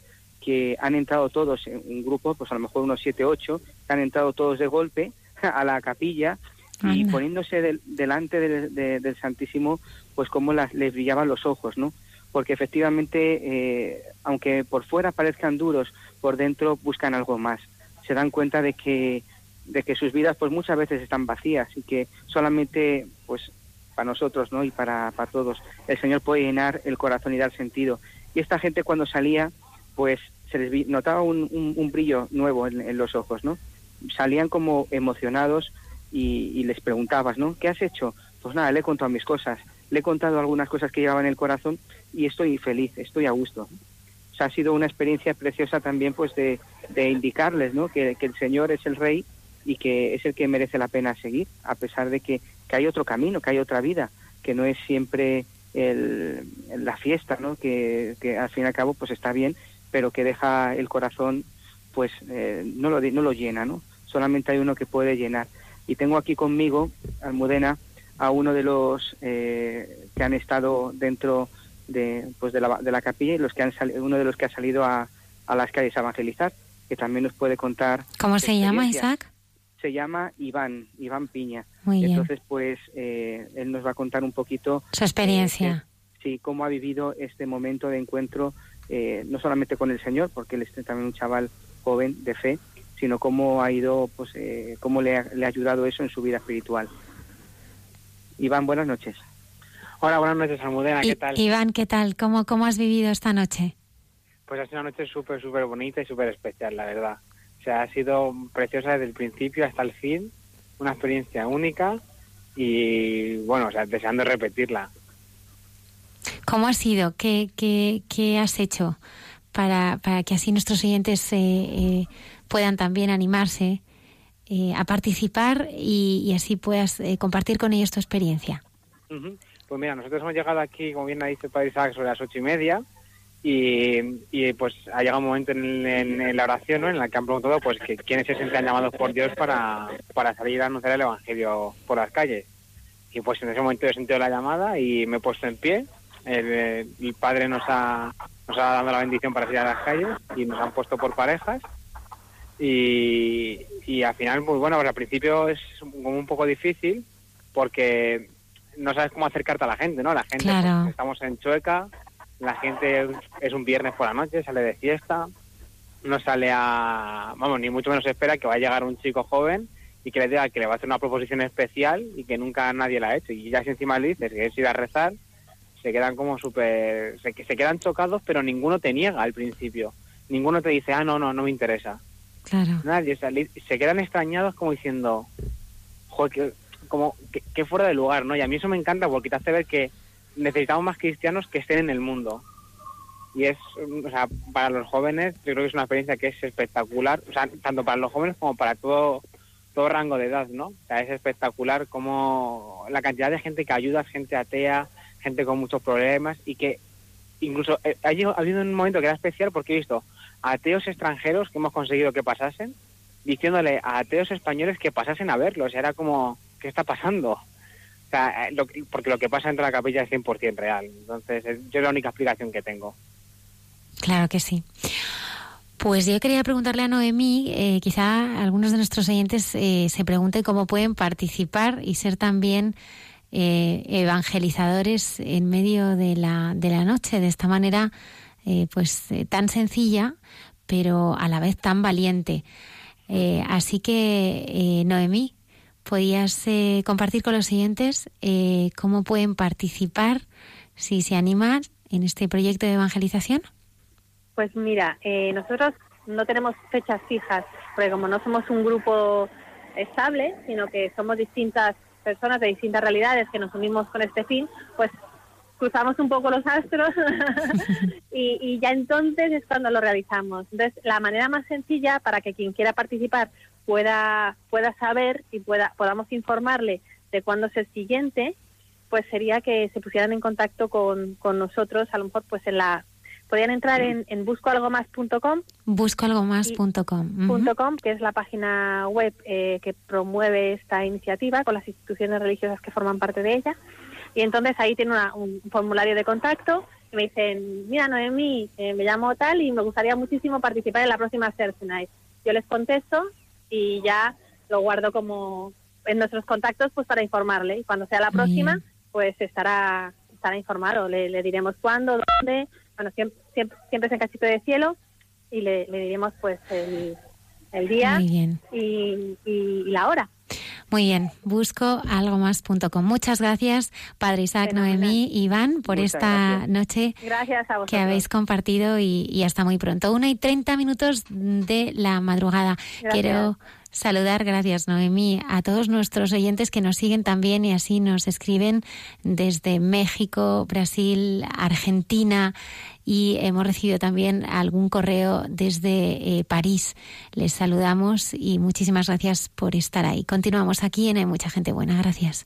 que han entrado todos, en un grupo, pues a lo mejor unos siete, ocho, han entrado todos de golpe a la capilla y Anda. poniéndose del- delante del, de- del Santísimo, pues como las, les brillaban los ojos, ¿no? Porque efectivamente, eh, aunque por fuera parezcan duros, por dentro buscan algo más. Se dan cuenta de que, de que sus vidas, pues muchas veces están vacías y que solamente, pues para nosotros, ¿no? Y para, para todos, el Señor puede llenar el corazón y dar sentido. Y esta gente cuando salía, pues se les notaba un, brillo nuevo en, los ojos, ¿no? Salían como emocionados y, les preguntabas, ¿no? ¿Qué has hecho? Pues nada, le he contado mis cosas, le he contado algunas cosas que llevaba en el corazón y estoy feliz, estoy a gusto. O ha sido una experiencia preciosa también, pues, de, indicarles, ¿no? Que, el Señor es el Rey y que es el que merece la pena seguir, a pesar de que, hay otro camino, que hay otra vida, que no es siempre la fiesta, ¿no? Que, que al fin y al cabo, pues está bien, pero que deja el corazón, pues eh, no, lo, no lo llena, ¿no? Solamente hay uno que puede llenar. Y tengo aquí conmigo, Almudena, a uno de los eh, que han estado dentro de, pues de, la, de la capilla y los que han sali- uno de los que ha salido a, a las calles a evangelizar, que también nos puede contar. ¿Cómo se llama. Isaac? Se llama Iván, Iván Piña. Muy bien. Entonces, pues eh, él nos va a contar un poquito Su experiencia. eh, sí, cómo ha vivido este momento de encuentro, eh, no solamente con el Señor, porque él es también un chaval joven de fe, sino cómo ha ido, pues, eh, cómo le ha, le ha ayudado eso en su vida espiritual. Iván, buenas noches. Hola, buenas noches, Almudena, ¿qué tal? Iván, ¿qué tal? ¿Cómo, ¿Cómo has vivido esta noche? Pues ha sido una noche súper, súper bonita y súper especial, la verdad. O sea, ha sido preciosa desde el principio hasta el fin, una experiencia única y, bueno, o sea, deseando repetirla. ¿Cómo ha sido? ¿Qué, qué, qué has hecho para, para, que así nuestros oyentes eh, eh, puedan también animarse eh, a participar y, así puedas eh, compartir con ellos tu experiencia? Pues mira, nosotros hemos llegado aquí, como bien ha dicho el padre Isaac, sobre las ocho y media y, y, pues ha llegado un momento en, en- en la oración ¿no? en la que han preguntado pues que quiénes se sienten llamados por Dios para, para salir a anunciar el Evangelio por las calles. Y pues en ese momento he sentido la llamada y me he puesto en pie. El, el padre nos ha, nos ha dado la bendición para salir a las calles y nos han puesto por parejas. Y, y al final, pues bueno, pues al principio es como un poco difícil porque no sabes cómo acercarte a la gente, ¿no? La gente, Claro. pues, estamos en Chueca, la gente es un viernes por la noche, sale de fiesta, no sale a, vamos, ni mucho menos espera que va a llegar un chico joven y que le diga que le va a hacer una proposición especial y que nunca nadie la ha hecho. Y ya si encima le dices que es ir a rezar, se quedan como súper, se, se quedan chocados, pero ninguno te niega al principio. Ninguno te dice, ah, no, no, no me interesa. Claro. Nadie, o sea, li- se quedan extrañados como diciendo, joder, que, como, que, que fuera de lugar, ¿no? Y a mí eso me encanta porque te hace ver que necesitamos más cristianos que estén en el mundo. Y es, mm, o sea, para los jóvenes, yo creo que es una experiencia que es espectacular, o sea, tanto para los jóvenes como para todo, todo rango de edad, ¿no? O sea, es espectacular como la cantidad de gente que ayuda, gente atea, gente con muchos problemas y que incluso eh, ha habido un momento que era especial porque he visto ateos extranjeros que hemos conseguido que pasasen diciéndole a ateos españoles que pasasen a verlos. Era como, ¿qué está pasando? O sea, eh, lo que- porque lo que pasa dentro de la capilla es 100% real. Entonces, es, yo es la única explicación que tengo. Claro que sí. Pues yo quería preguntarle a Noemí, eh, quizá algunos de nuestros oyentes eh, se pregunten cómo pueden participar y ser también eh, evangelizadores en medio de la, de la noche, de esta manera eh, pues eh, tan sencilla, pero a la vez tan valiente. Eh, así que, eh, Noemí, ¿podías compartir con los eh, cómo pueden participar si se animan en este proyecto de evangelización? Pues mira, nosotros no tenemos fechas fijas, porque como no somos un grupo estable, sino que somos distintas personas de distintas realidades que nos unimos con este fin, pues cruzamos un poco los astros y, y ya entonces es cuando lo realizamos. Entonces, la manera más sencilla para que quien quiera participar pueda, pueda saber y pueda, podamos informarle de cuándo es el siguiente, pues sería que se pusieran en contacto con, con nosotros, a lo mejor pues en la podrían entrar en, en buscoalgomás.com buscoalgomás.com. punto .com, que es la página web eh, que promueve esta iniciativa con las instituciones religiosas que forman parte de ella. Y entonces ahí tiene una- un formulario de contacto y me dicen, mira Noemí, eh, me llamo tal y me gustaría muchísimo participar en la próxima Search Night. Yo les contesto y ya lo guardo como en nuestros contactos pues para informarle. Y cuando sea la próxima, pues estará, estará informado. Le, le diremos cuándo, dónde. Bueno, siempre, siempre, siempre es en Cachito de Cielo y le, le diremos pues el, el día Muy bien. y, y la hora. Muy bien, busco algo más.com. Muchas gracias, Padre Isaac. Noemí, Iván, por Muchas esta gracias. noche Gracias a vosotros. que habéis compartido y, y hasta muy pronto. Una y treinta minutos de la madrugada. Quiero saludar, gracias Noemí, a todos nuestros oyentes que nos siguen también y así nos escriben desde México, Brasil, Argentina y hemos recibido también algún correo desde eh, París. Les saludamos y muchísimas gracias por estar ahí. Continuamos aquí en Hay Mucha Gente Buena. Gracias.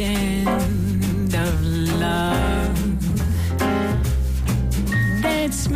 end.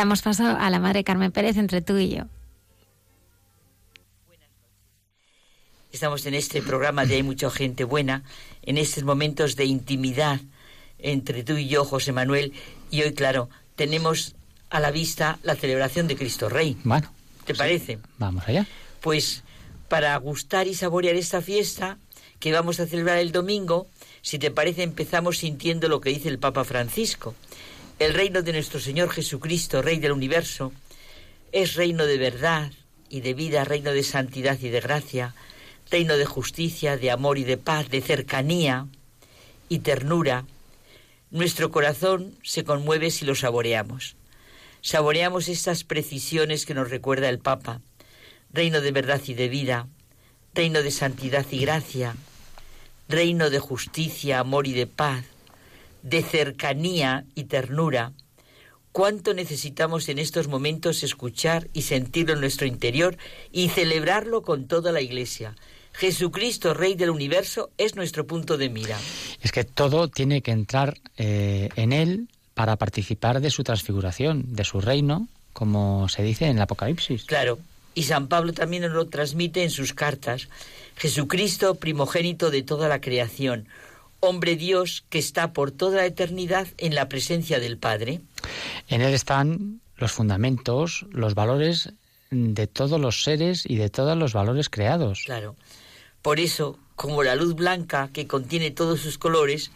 Damos paso a la madre Carmen Pérez entre tú y yo. Estamos en este programa de Hay mucha gente buena, en estos momentos de intimidad entre tú y yo, José Manuel, y hoy, claro, tenemos a la vista la celebración de Cristo Rey. Bueno, ¿Te parece? vamos allá. Pues para gustar y saborear esta fiesta que vamos a celebrar el domingo, si te parece empezamos sintiendo lo que dice el Papa Francisco. El reino de nuestro Señor Jesucristo, Rey del universo, es reino de verdad y de vida, reino de santidad y de gracia, reino de justicia, de amor y de paz, de cercanía y ternura. Nuestro corazón se conmueve si lo saboreamos. Saboreamos estas precisiones que nos recuerda el Papa. Reino de verdad y de vida, reino de santidad y gracia, reino de justicia, amor y de paz, de cercanía y ternura. Cuánto necesitamos en estos momentos escuchar y sentirlo en nuestro interior y celebrarlo con toda la Iglesia. Jesucristo, Rey del universo, es nuestro punto de mira. Es que todo tiene que entrar eh, en él para participar de su transfiguración, de su reino, como se dice en el Apocalipsis. Claro, y San Pablo también nos lo transmite en sus cartas. Jesucristo, primogénito de toda la creación, hombre Dios que está por toda la eternidad en la presencia del Padre. En él están los fundamentos, los valores de todos los seres y de todos los valores creados. Claro. Por eso, como la luz blanca que contiene todos sus colores,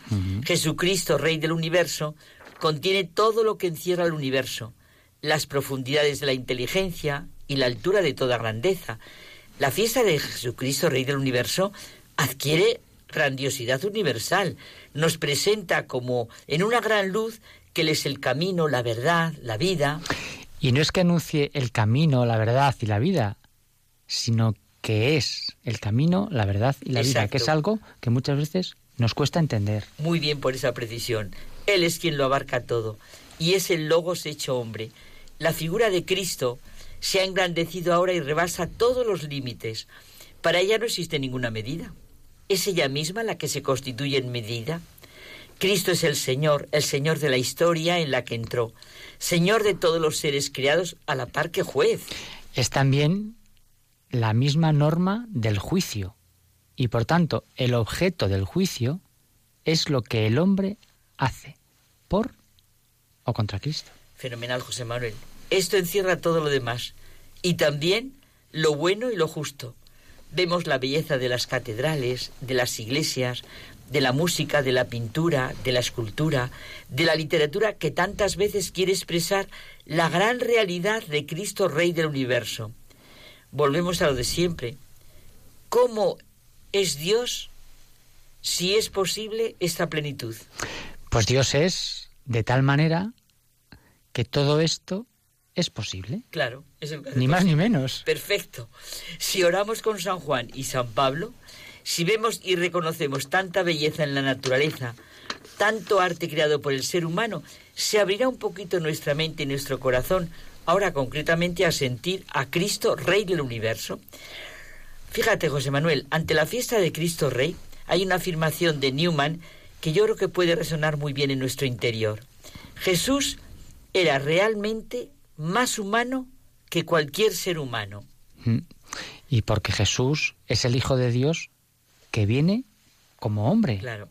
Jesucristo, Rey del universo, contiene todo lo que encierra el universo, las profundidades de la inteligencia y la altura de toda grandeza. La fiesta de Jesucristo, Rey del universo, adquiere grandiosidad universal, nos presenta como en una gran luz que Él es el camino, la verdad, la vida. Y no es que anuncie el camino, la verdad y la vida, sino que es el camino, la verdad y la vida, que es algo que muchas veces nos cuesta entender. Muy bien por esa precisión. Él es quien lo abarca todo y es el Logos hecho hombre. La figura de Cristo se ha engrandecido ahora y rebasa todos los límites. Para ella no existe ninguna medida. ¿Es ella misma la que se constituye en medida? Cristo es el Señor, el Señor de la historia en la que entró, Señor de todos los seres creados a la par que juez. Es también la misma norma del juicio y por tanto el objeto del juicio es lo que el hombre hace por o contra Cristo. Fenomenal, José Manuel. Esto encierra todo lo demás y también lo bueno y lo justo. Vemos la belleza de las catedrales, de las iglesias, de la música, de la pintura, de la escultura, de la literatura que tantas veces quiere expresar la gran realidad de Cristo Rey del universo. Volvemos a lo de siempre. ¿Cómo es Dios si es posible esta plenitud? Pues Dios es de tal manera que todo esto es posible. Claro, es el- Ni más ni menos. Perfecto. Si oramos con San Juan y San Pablo, si vemos y reconocemos tanta belleza en la naturaleza, tanto arte creado por el ser humano, se abrirá un poquito nuestra mente y nuestro corazón, ahora concretamente a sentir a Cristo, Rey del universo. Fíjate, José Manuel, ante la fiesta de Cristo Rey hay una afirmación de Newman que yo creo que puede resonar muy bien en nuestro interior. Jesús era realmente más humano que cualquier ser humano. Mm. Y porque Jesús es el Hijo de Dios que viene como hombre. Claro.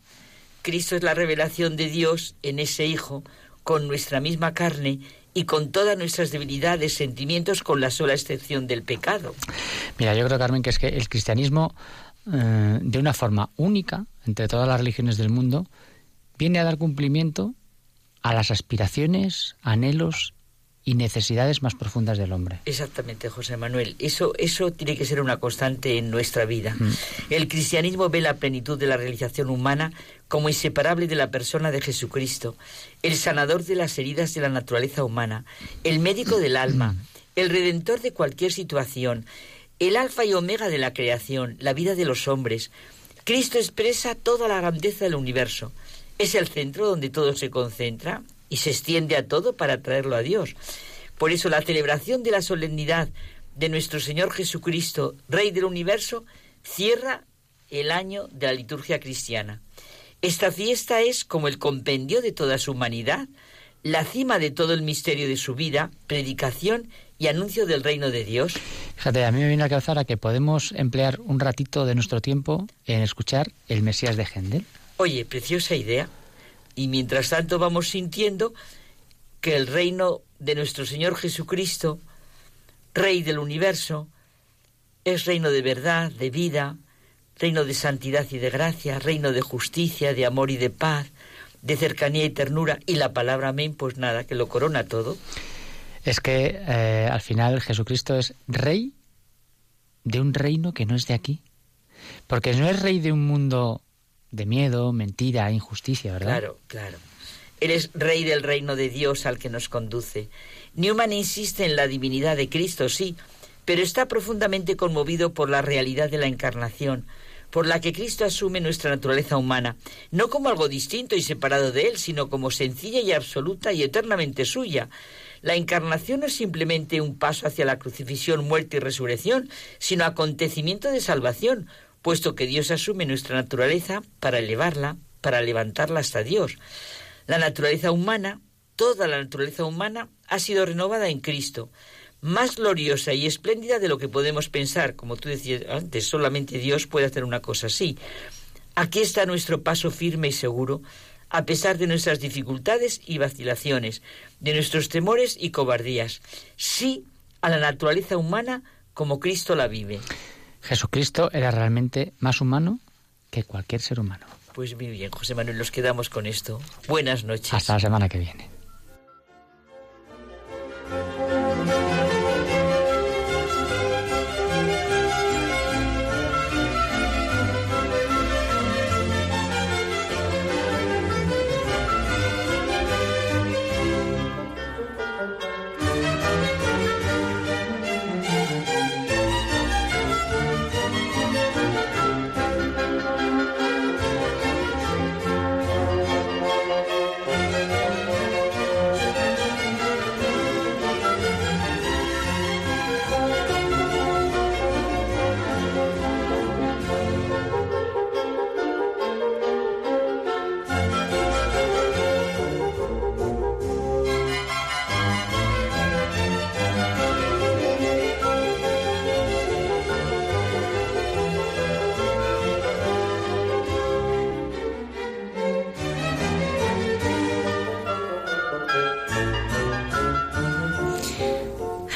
Cristo es la revelación de Dios en ese Hijo, con nuestra misma carne y con todas nuestras debilidades, sentimientos, con la sola excepción del pecado. Mira, yo creo, Carmen, que es que el cristianismo, eh, de una forma única entre todas las religiones del mundo, viene a dar cumplimiento a las aspiraciones, anhelos y necesidades más profundas del hombre. Exactamente, José Manuel. Eso, eso tiene que ser una constante en nuestra vida. El cristianismo ve la plenitud de la realización humana como inseparable de la persona de Jesucristo, el sanador de las heridas de la naturaleza humana, el médico del alma, el redentor de cualquier situación, el alfa y omega de la creación, la vida de los hombres. Cristo expresa toda la grandeza del universo. Es el centro donde todo se concentra y se extiende a todo para traerlo a Dios. Por eso la celebración de la solemnidad de nuestro Señor Jesucristo, Rey del universo, cierra el año de la liturgia cristiana. Esta fiesta es como el compendio de toda su humanidad, la cima de todo el misterio de su vida, predicación y anuncio del reino de Dios. Fíjate, a mí me viene a calzar a que podemos emplear un ratito de nuestro tiempo en escuchar el Mesías de Händel. Oye, preciosa idea. Y mientras tanto vamos sintiendo que el reino de nuestro Señor Jesucristo, Rey del universo, es reino de verdad, de vida, reino de santidad y de gracia, reino de justicia, de amor y de paz, de cercanía y ternura, y la palabra amén, pues nada, que lo corona todo. Es que eh, al final Jesucristo es rey de un reino que no es de aquí. Porque no es rey de un mundo de miedo, mentira, injusticia, ¿verdad? Claro, claro. Eres rey del reino de Dios al que nos conduce. Newman insiste en la divinidad de Cristo, sí, pero está profundamente conmovido por la realidad de la encarnación, por la que Cristo asume nuestra naturaleza humana, no como algo distinto y separado de Él, sino como sencilla y absoluta y eternamente suya. La encarnación no es simplemente un paso hacia la crucifixión, muerte y resurrección, sino acontecimiento de salvación, puesto que Dios asume nuestra naturaleza para elevarla, para levantarla hasta Dios. La naturaleza humana, toda la naturaleza humana, ha sido renovada en Cristo, más gloriosa y espléndida de lo que podemos pensar. Como tú decías antes, solamente Dios puede hacer una cosa así. Aquí está nuestro paso firme y seguro, a pesar de nuestras dificultades y vacilaciones, de nuestros temores y cobardías. Sí a la naturaleza humana como Cristo la vive. Jesucristo era realmente más humano que cualquier ser humano. Pues muy bien, José Manuel, nos quedamos con esto. Buenas noches. Hasta la semana que viene.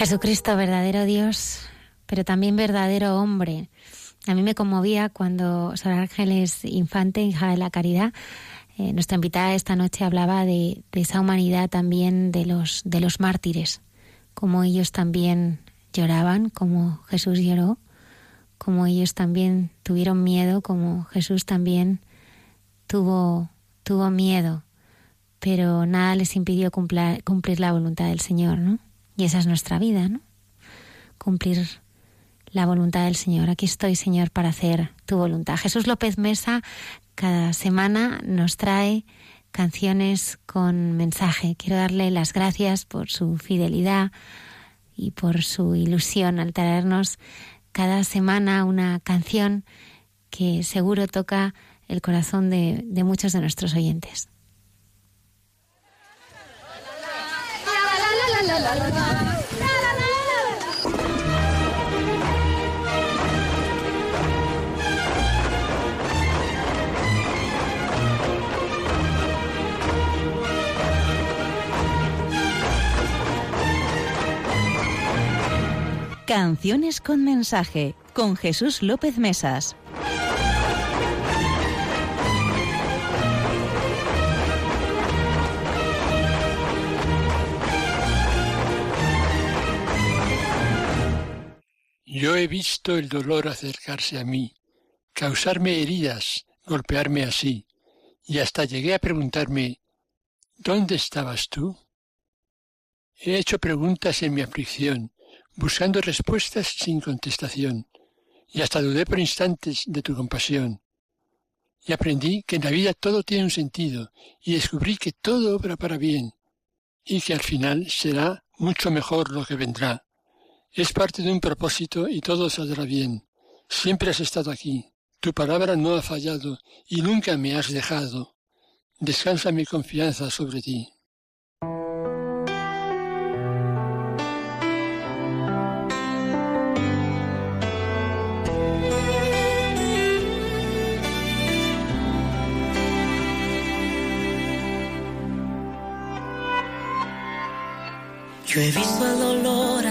Jesucristo, verdadero Dios, pero también verdadero hombre. A mí me conmovía cuando Sor Ángeles Infante, hija de la caridad, eh, nuestra invitada esta noche hablaba de, de, esa humanidad también de los, de los mártires, como ellos también lloraban, como Jesús lloró, como ellos también tuvieron miedo, como Jesús también tuvo, tuvo miedo, pero nada les impidió cumplir, cumplir la voluntad del Señor, ¿no? Y esa es nuestra vida, ¿no? Cumplir la voluntad del Señor. Aquí estoy, Señor, para hacer tu voluntad. Jesús López Mesa cada semana nos trae canciones con mensaje. Quiero darle las gracias por su fidelidad y por su ilusión al traernos cada semana una canción que seguro toca el corazón de, de muchos de nuestros oyentes. Canciones con mensaje con Jesús López Mesas. Yo he visto el dolor acercarse a mí, causarme heridas, golpearme así, y hasta llegué a preguntarme ¿Dónde estabas tú? He hecho preguntas en mi aflicción, buscando respuestas sin contestación, y hasta dudé por instantes de tu compasión. Y aprendí que en la vida todo tiene un sentido, y descubrí que todo obra para bien, y que al final será mucho mejor lo que vendrá. Es parte de un propósito y todo saldrá bien. Siempre has estado aquí. Tu palabra no ha fallado y nunca me has dejado. Descansa mi confianza sobre ti. Yo he visto el dolor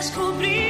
Y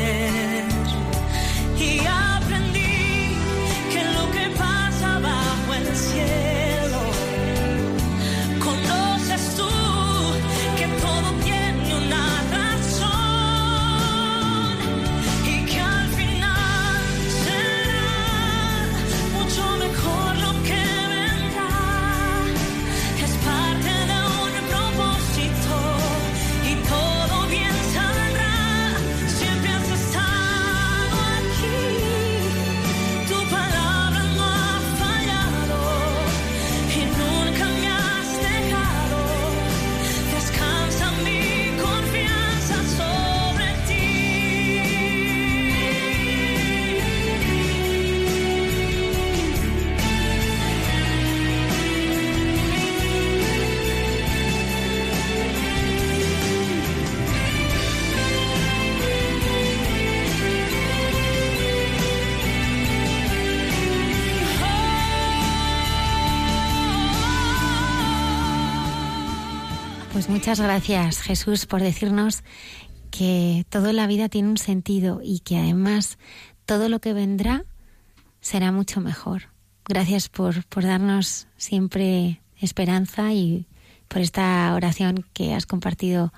Muchas gracias, Jesús, por decirnos que toda la vida tiene un sentido y que además todo lo que vendrá será mucho mejor. Gracias por, por darnos siempre esperanza y por esta oración que has compartido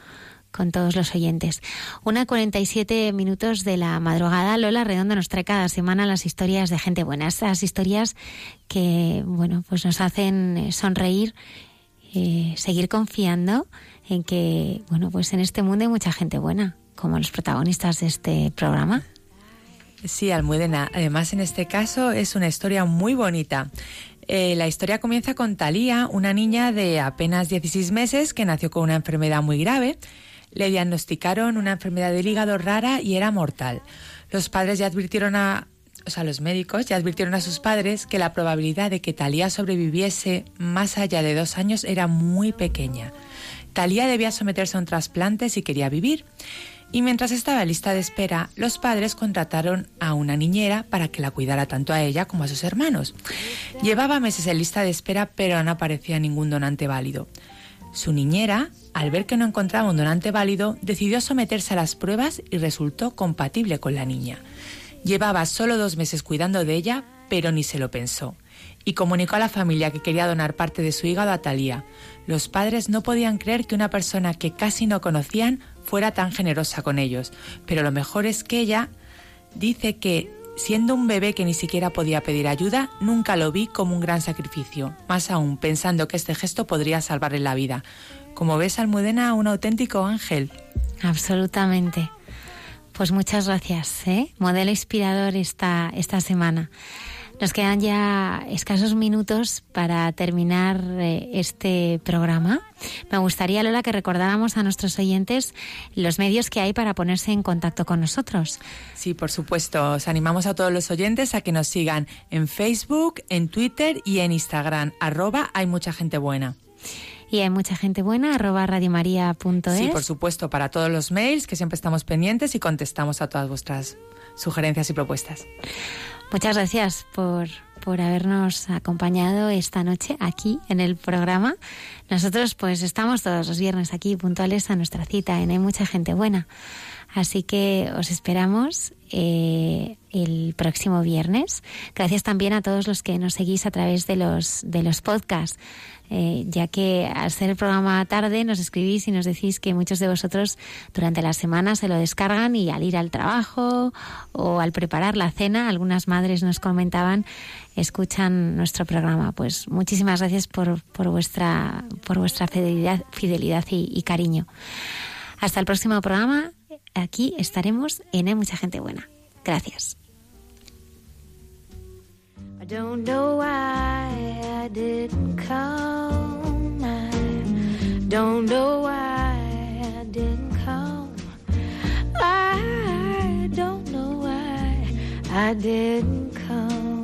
con todos los oyentes. Una 47 minutos de la madrugada. Lola Redondo nos trae cada semana las historias de gente buena, esas historias que, bueno, pues nos hacen sonreír, eh, seguir confiando en que, bueno, pues en este mundo hay mucha gente buena, como los protagonistas de este programa. Sí, Almudena. Además, en este caso es una historia muy bonita. Eh, la historia comienza con Talía, una niña de apenas 16 meses que nació con una enfermedad muy grave. Le diagnosticaron una enfermedad del hígado rara y era mortal. Los padres ya advirtieron a, o sea, los médicos ya advirtieron a sus padres que la probabilidad de que Talía sobreviviese más allá de dos años era muy pequeña. Talía debía someterse a un trasplante si quería vivir. Y mientras estaba en lista de espera, los padres contrataron a una niñera para que la cuidara tanto a ella como a sus hermanos. Llevaba meses en lista de espera, pero no aparecía ningún donante válido. Su niñera, al ver que no encontraba un donante válido, decidió someterse a las pruebas y resultó compatible con la niña. Llevaba solo dos meses cuidando de ella, pero ni se lo pensó. Y comunicó a la familia que quería donar parte de su hígado a Talía. Los padres no podían creer que una persona que casi no conocían fuera tan generosa con ellos, pero lo mejor es que ella dice que siendo un bebé que ni siquiera podía pedir ayuda, nunca lo vi como un gran sacrificio, más aún pensando que este gesto podría salvarle la vida. Como ves, Almudena, un auténtico ángel. Absolutamente. Pues muchas gracias, ¿eh? Modelo inspirador esta, esta semana. Nos quedan ya escasos minutos para terminar eh, este programa. Me gustaría, Lola, que recordáramos a nuestros oyentes los medios que hay para ponerse en contacto con nosotros. Sí, por supuesto. Os animamos a todos los oyentes a que nos sigan en Facebook, en Twitter y en Instagram. Arroba hay mucha gente buena. Y hay mucha gente buena, arroba radiomaria.es. Sí, por supuesto, para todos los mails, que siempre estamos pendientes y contestamos a todas vuestras sugerencias y propuestas. Muchas gracias por, por habernos acompañado esta noche aquí en el programa. Nosotros pues estamos todos los viernes aquí puntuales a nuestra cita en Hay mucha gente buena. Así que os esperamos eh, el próximo viernes. Gracias también a todos los que nos seguís a través de los, de los podcasts. Eh, ya que al ser el programa tarde nos escribís y nos decís que muchos de vosotros durante la semana se lo descargan y al ir al trabajo o al preparar la cena, algunas madres nos comentaban, escuchan nuestro programa. Pues muchísimas gracias por, por vuestra, por vuestra fidelidad, fidelidad y, cariño. Hasta el próximo programa. Aquí estaremos en Hay Mucha Gente Buena. Gracias. I don't know why I didn't come. I don't know why I didn't come. I don't know why I didn't come.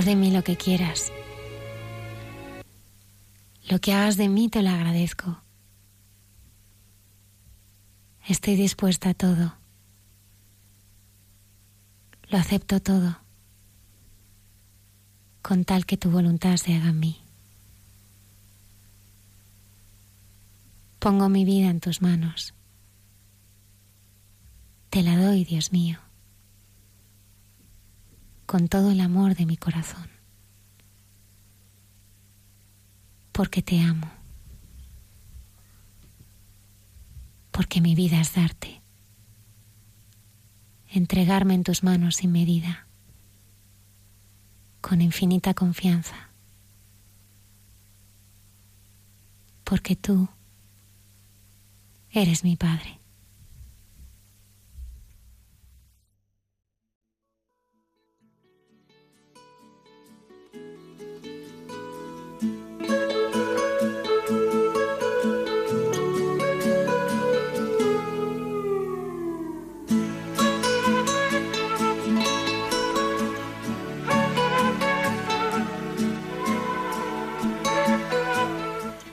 Haz de mí lo que quieras. Lo que hagas de mí te lo agradezco. Estoy dispuesta a todo. Lo acepto todo, con tal que tu voluntad se haga en mí. Pongo mi vida en tus manos. Te la doy, Dios mío, con todo el amor de mi corazón, porque te amo, porque mi vida es darte. Entregarme en tus manos sin medida, con infinita confianza, porque tú eres mi Padre.